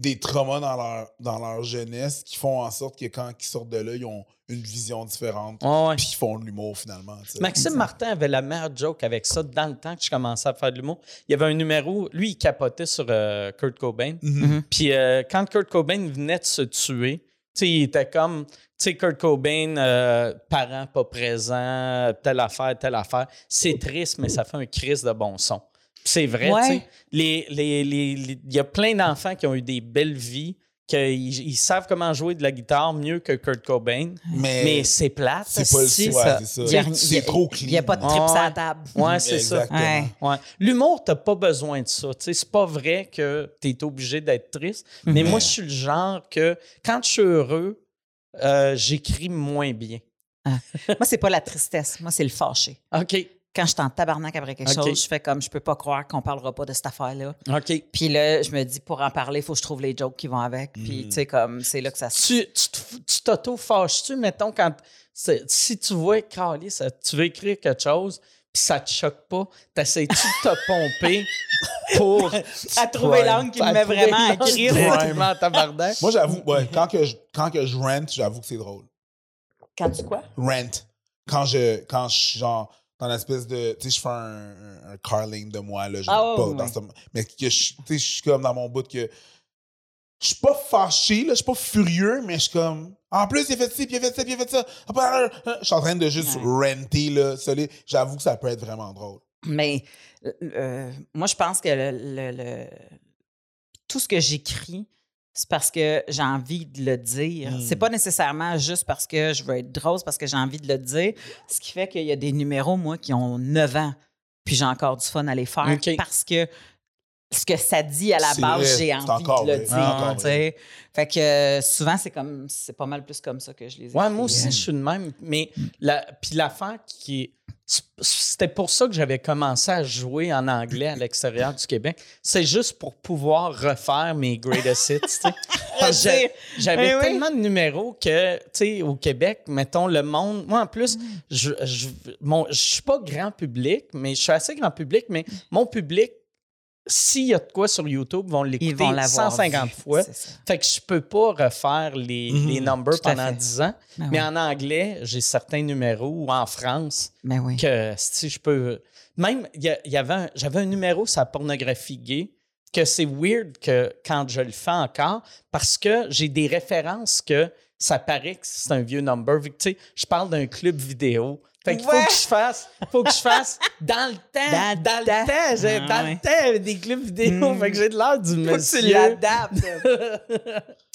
des traumas dans leur, dans leur jeunesse qui font en sorte que quand ils sortent de là, ils ont une vision différente, ouais. puis qu'ils font de l'humour finalement. tu sais. Maxime Martin avait la meilleure joke avec ça dans le temps que je commençais à faire de l'humour. Il y avait un numéro, lui, il capotait sur euh, Kurt Cobain. Mhm. Puis euh, quand Kurt Cobain venait de se tuer, tu sais, il était comme, tu sais, Kurt Cobain, euh, parent pas présent, telle affaire, telle affaire. C'est triste, mais ça fait un crise de bon son. C'est vrai, Ouais. tu sais. Les- les- les- les- Il y a plein d'enfants qui ont eu des belles vies, qu'ils ils savent comment jouer de la guitare mieux que Kurt Cobain, Mais, mais c'est plate. c'est pas le si, ouais, ça- c'est ça. Il y a- il y C'est trop Il n'y a clean. pas de trips Ouais. à la table. Ouais, c'est ça. Exactement. Ouais. Ouais. L'humour, t'as pas besoin de ça. C'est pas vrai que tu es obligé d'être triste. Mais moi, je suis le genre que quand je suis heureux, euh, j'écris moins bien. Moi, c'est pas la tristesse. Moi, c'est le fâché. OK. Quand je suis en tabarnak après quelque chose, je fais comme je peux pas croire qu'on parlera pas de cette affaire-là. OK. Puis là, je me dis pour en parler, il faut que je trouve les jokes qui vont avec. Puis, tu sais, comme c'est là que ça se. Tu tu te- tu t'auto-fâches-tu, mettons, quand. Si tu vois, Carly, ça- tu veux écrire quelque chose, puis ça te choque pas, t'essayes-tu de te pomper pour. À trouver l'angle qui me met vraiment à écrire. Prime. en tabarnak. Moi, j'avoue, ouais, quand, que je, quand que je rent, j'avoue que c'est drôle. Quand tu quoi? Rent. Quand je, quand je suis genre dans l'espèce de. Tu sais, je fais un, un, carling de moi, là. Je, Ah, pas ouais, dans ce- mais que je, tu sais, je suis comme dans mon bout que. Je suis pas fâché, là, je suis pas furieux, mais je suis comme. En plus, il a fait ci, puis il a fait ça, puis il a fait ça. Euh, euh, Je suis en train de juste renter, là. solide. J'avoue que ça peut être vraiment drôle. Mais euh, moi, je pense que le, le- le- tout ce que j'écris, c'est parce que j'ai envie de le dire. C'est pas nécessairement juste parce que je veux être drôle, c'est parce que j'ai envie de le dire. Ce qui fait qu'il y a des numéros, moi, qui ont 9 ans, puis j'ai encore du fun à les faire parce que ce que ça dit à la base, j'ai envie de le vrai, dire. Fait que euh, souvent, c'est comme c'est pas mal plus comme ça que je les ai. Ouais, moi aussi, je suis de même. Mais la, puis l'affaire qui est. C'était pour ça que j'avais commencé à jouer en anglais à l'extérieur du Québec. C'est juste pour pouvoir refaire mes greatest hits. Parce que J'avais Eh oui. tellement de numéros que, tu sais, au Québec, mettons, le monde. Moi, en plus, je, je, mon- je suis pas grand public, mais je suis assez grand public, mais mon public, s'il y a de quoi sur YouTube, vont Ils l'écouter vont l'avoir 150 vu, fois. c'est ça. Fait que je peux pas refaire les, Mhm. les numbers pendant fait. 10 ans. Ben Mais oui. en anglais, j'ai certains numéros ou en France Ben oui. que si je peux. Même, il y, avait j'avais un numéro sur la pornographie gay que c'est weird que quand je le fais encore parce que j'ai des références que ça paraît que c'est un vieux number. Vu que, tu sais, je parle d'un club vidéo. Fait qu'il faut Ouais. que je fasse, faut que je fasse dans le temps. Dans Dans, le temps. temps. j'ai- Ah dans ouais. le temps, des clubs vidéo. Mm. Fait que j'ai de l'air du Faut que monsieur. tu l'adaptes.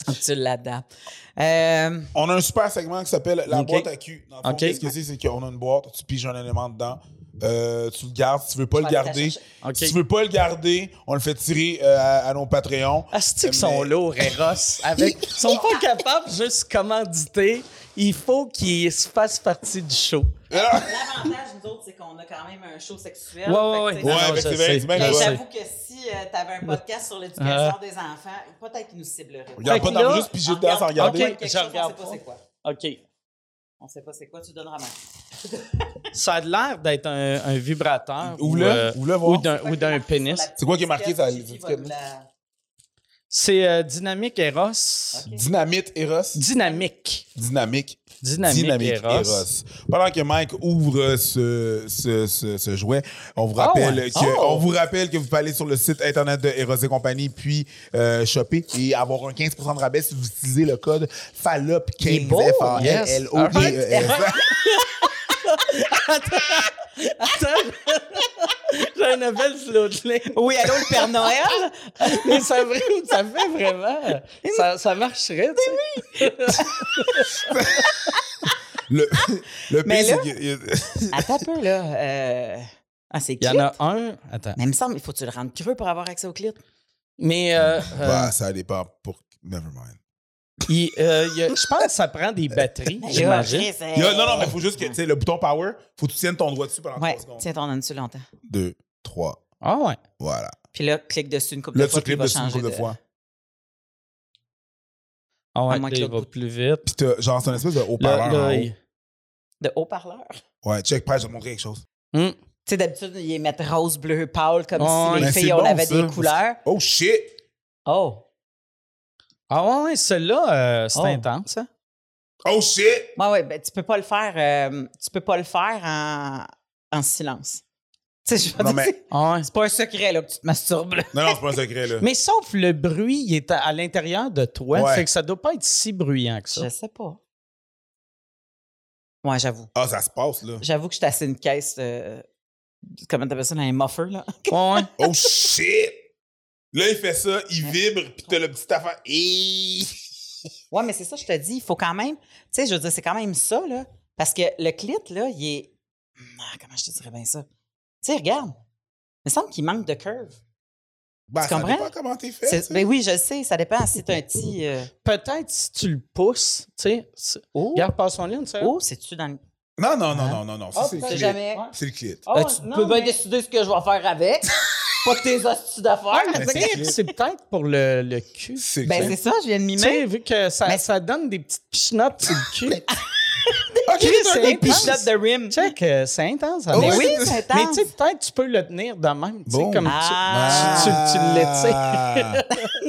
Faut tu l'adaptes. Euh, On a un super segment qui s'appelle La Ok. boîte à cul. Dans le fond, Ok. qu'est-ce que c'est? C'est qu'on a une boîte, tu piges un élément dedans, euh, tu le gardes. Si tu veux pas le garder, si tu veux pas le garder, on le fait tirer euh, à, à nos Patreons. Asti qu'ils Mais- sont lourds, Eros. Avec... Ils sont pas capables de juste commanditer. Il faut qu'ils se fassent partie du show. Ah! L'avantage, nous autres, c'est qu'on a quand même un show sexuel. Ouais, ouais, ouais. c'est c'est j'avoue que si tu avais un podcast sur l'éducation des enfants, peut-être qu'ils nous cibleraient. Regarde pas, veux juste piger dedans sans regarder. Ok. quelque je chose, regarde on sait pas pas. c'est quoi. OK. On sait pas c'est quoi, tu donneras main. Ça a l'air d'être un, un vibrateur. ou, Ouvre-le, euh, ouvre-le, voir. ou d'un, ou d'un pénis. C'est quoi qui est marqué sur la- Jiffy va l'étiquette, nous la- C'est euh, Dynamique Eros. Ok. Dynamite Eros. Dynamique. Dynamique. Dynamique, Dynamique Eros. Eros. Pendant que Mike ouvre ce, ce, ce, ce jouet, on vous Ah rappelle ouais. que Oh. on vous rappelle que vous pouvez aller sur le site internet de Eros et compagnie puis euh, shopper et avoir un 15% de rabais si vous utilisez le code FALLOP15 Il est beau, F A L L O P E S. Attends. J'ai un appel sur l'autre ligne. Oui, allô, le Père Noël? Mais ça, vrai- ça fait vraiment. Ça, ça marcherait, tu sais. Le, le Mais pire, là- c'est que- Attends un peu, là. Euh... Ah, c'est Il y en clit. a un. Attends. Mais il me semble, il faut que tu le rendes creux pour avoir accès au clit. Mais euh, euh, Bah, ça dépend pour. Never mind. Il- euh, il je pense que ça prend des batteries, là, j'imagine. Non, non, mais il faut juste que, tu sais, le bouton power, faut que tu tiennes ton doigt dessus pendant Ouais, 3 secondes. tiens ton âne dessus longtemps. 2, 3, Ah ouais. voilà. Puis là, clique dessus une couple Là, de fois, tu puis il cliques dessus une couple de fois. Ah ouais, là, il va plus vite. Puis t'as- genre, c'est une espèce de Là, haut-parleur là, en haut. il- De haut-parleur? Ouais, check, prêt, je vais te montrer quelque chose. Hmm. Tu sais, d'habitude, ils mettent rose, bleu, pâle, comme si les filles, c'est on bon, avait ça. des couleurs. Oh shit! Oh. Ah ouais, ouais, celui-là, euh, c'est Oh. intense, hein? Oh shit! Ouais, ouais, ben, tu peux pas le faire, euh, tu peux pas le faire en, en silence. Tu sais, je veux mais- c'est- Ah ouais. c'est pas un secret, là, que tu te masturbes, là. Non, non, c'est pas un secret, là. Mais sauf le bruit, il est à, à l'intérieur de toi, Ouais. fait que ça doit pas être si bruyant que ça. Je sais pas. Ouais, j'avoue. Ah, ça se passe, là. J'avoue que je suis assez une caisse, euh, comment t'appelles ça, un muffler, là. Ouais, ouais. Oh shit! Là, il fait ça, il vibre, puis t'as le petit affaire. Et... Ouais, mais c'est ça, je te dis, il faut quand même, tu sais, je veux dire, c'est quand même ça, là. Parce que le clit, là, il est. Ah, comment je te dirais bien ça? Tu sais, regarde. Il me semble qu'il manque de curve. Ben, Tu ça comprends? dépend comment t'es fait. Ben oui, je sais, ça dépend si c'est un petit. euh, Peut-être si tu le pousses, tu sais. Oh, Regarde, passe son lien, tu sais. oh c'est-tu dans le. Non, non, non, Hein? non, non, non. Ça, Ah, c'est le clit. jamais. Ouais. C'est le clit. Ah, Ben, ouais, tu non, peux bien mais- décider ce que je vais faire avec. pas tes hosties d'affaires. Mais Tu sais, c'est- peut-être pour le, le cul. Ben, c'est ça, je viens de Tu mimer. sais, vu que ça, Mais- ça donne des petites pichenottes sur le cul. Ok, c'est intense. de rim. Check, euh, c'est intense. Mais Mais ouais, oui, c'est- c'est Mais intense. tu sais, peut-être tu peux le tenir de même. Tu sais, Bon. comme Ah. tu, tu, tu l'étires. Ah.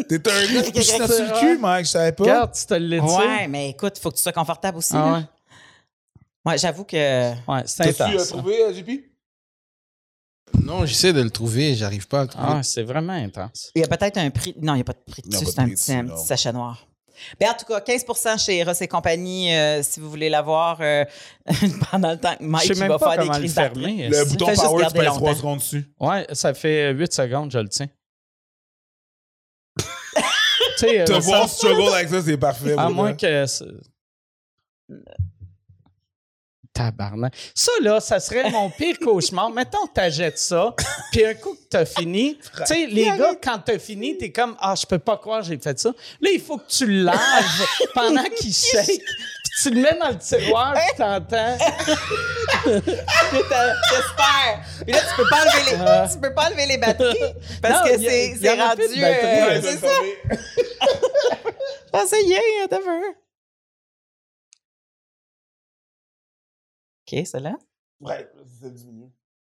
T'es un gars qui sur le cul, Mike, je savais pas. Regarde, tu te l'étires. Ouais, mais écoute, il faut que tu sois confortable aussi. Ah là. ouais. Ouais, j'avoue que. Ouais, c'est T'as-tu intense. euh, ça. trouvé, euh, JP? Non, j'essaie de le trouver, j'arrive pas à le trouver. Ah, c'est vraiment intense. Il y a peut-être un prix. Non, il n'y a pas de prix dessus. C'est un petit, un petit sachet noir. Ben, en tout cas, 15% chez Eros et compagnie, euh, si vous voulez l'avoir euh, pendant le temps que Mike va pas faire des comment le crises fermer. Le est-ce. bouton power, tu pèses 3 longtemps. secondes dessus. Ouais, ça fait 8 secondes, je le tiens. tu sais, Te euh, voir ça- struggle avec ça, c'est parfait. à moins que. Tabarnak. Ça, là, ça serait mon pire cauchemar. Mettons, t'achètes ça, puis un coup que t'as fini, tu sais, les gars, quand t'as fini, t'es comme, ah, je peux pas croire que j'ai fait ça. Là, il faut que tu le laves pendant qu'il shake, puis tu le mets dans le tiroir, puis t'entends. T'as- J'espère. Puis là, tu peux pas enlever les, tu peux pas enlever les batteries parce Non, que c'est rendu. euh, Ouais, c'est ça, ça Ah, OK, celle-là? Ouais.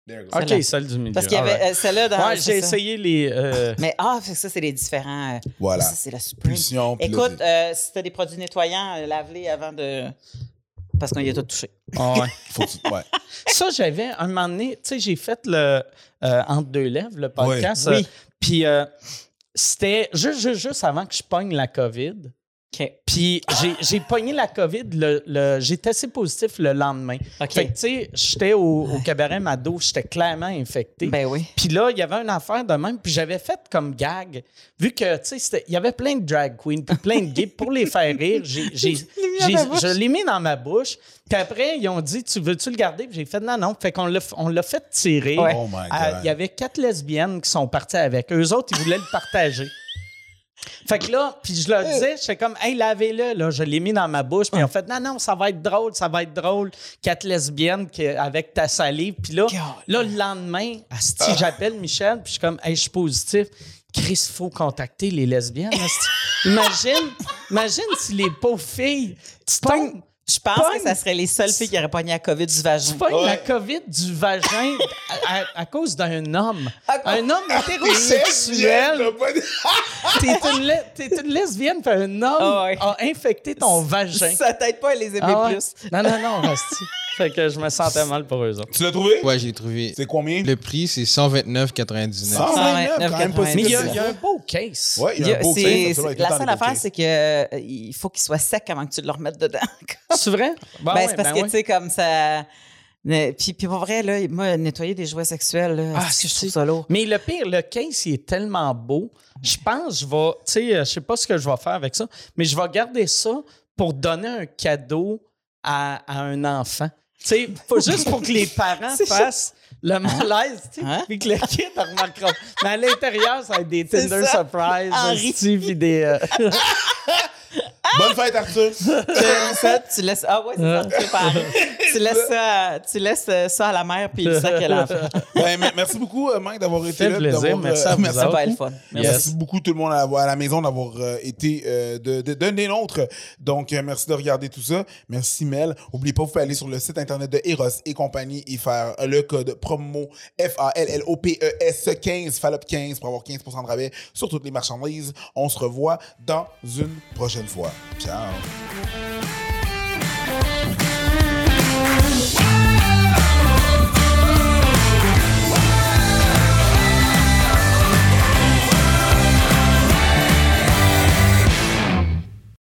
There you go. OK, celle du milieu. Parce qu'il y avait Alright. euh, celle-là dans. Ouais, j'ai essayé les. euh, Mais ah, ça, c'est les différents. euh, Voilà. Ça, c'est la. Pulsion. Écoute, euh, si t'as des produits nettoyants, lave-les avant de. Parce qu'on y a tout touché. ah ouais. faut que tu- ouais. Ça, j'avais un moment donné, tu sais, j'ai fait le euh, Entre deux lèvres, le podcast. Oui. Puis euh, c'était juste, juste, juste avant que je pogne la COVID. Puis j'ai- pogné la COVID, le, le- j'ai testé positif le lendemain. Fait que, tu sais, j'étais au, au cabaret Mado, j'étais clairement infecté. Ben oui. Puis là, il y avait une affaire de même, puis j'avais fait comme gag, vu que, tu sais, il y avait plein de drag queens, puis plein de gays, pour les faire rire, j'ai, je l'ai mis dans ma bouche. Puis après, ils ont dit, tu veux-tu le garder? Puis j'ai fait, non, non. Fait qu'on l'a, on l'a fait tirer. Ouais. Oh my God. Il y avait quatre lesbiennes qui sont parties avec. Eux autres, ils voulaient le partager. Fait que là, puis je leur disais, j'étais comme, hey, lavez-le, là. Je l'ai mis dans ma bouche. Puis ont fait, non, non, ça va être drôle, ça va être drôle. Quatre lesbiennes qui- avec ta salive. Puis là, God. là, le lendemain, asti, j'appelle Michel, puis je suis comme, hey, je suis positif. Chris, il faut contacter les lesbiennes. imagine, imagine si les pauvres filles, tu tombes, Je pense Pogne. que ça serait les seules filles qui auraient pogné la COVID du vagin. tu pognes Ouais. la COVID du vagin à, à- à cause d'un homme. Un homme hétérosexuel. T'es une, une lesbienne, puis un homme Ah ouais. a infecté ton vagin. Ça t'aide pas à les aimer Ah ouais. plus. Non, non, non. Fait que je me sentais mal pour eux autres. Tu l'as trouvé? Ouais, j'ai trouvé. C'est combien? Le prix, c'est 129,99. 129, quand même pas si Mais il y, a, il y a un beau case. Ouais, il y Il y a un beau case, la seule affaire, c'est que euh, il faut qu'il soit sec avant que tu le remettes dedans. C'est vrai? ben, Ben ouais, c'est parce ben que, ouais. tu sais, comme ça. Puis, puis pour vrai, là, moi, nettoyer des jouets sexuels, là, Ah, je trouve ça lourd. Mais le pire, le case, il est tellement beau. Je pense que je vais, tu sais, euh, je sais pas ce que je vais faire avec ça, mais je vais garder ça pour donner un cadeau à, à un enfant. Tu sais, faut juste pour que les parents fassent le malaise, tu sais, Hein? puis que le kid remarquera. Mais à l'intérieur, ça va être des C'est Tinder ça. surprise, Henri. hostie, puis des... euh, Bonne fête, Arthur! Tu- ça, tu laisses. Ah ouais, c'est ça. tu laisses ça, tu laisses euh, ça à la mère puis le sac à l'enfant. Ben, me- merci beaucoup, euh, Mike, d'avoir été fait là. plaisir. d'avoir, Merci à vous merci autres. Ça va être le fun. Yes. Merci beaucoup tout le monde à, à la maison d'avoir euh, été euh, de, de, d'un des nôtres. Donc, euh, merci de regarder tout ça. Merci Mel. N'oubliez pas, vous pouvez aller sur le site internet de Eros et compagnie et faire le code promo F-A-L-L-O-P-E-S 15, FALOP 15 pour avoir 15% de rabais sur toutes les marchandises. On se revoit dans une prochaine fois. Tchau.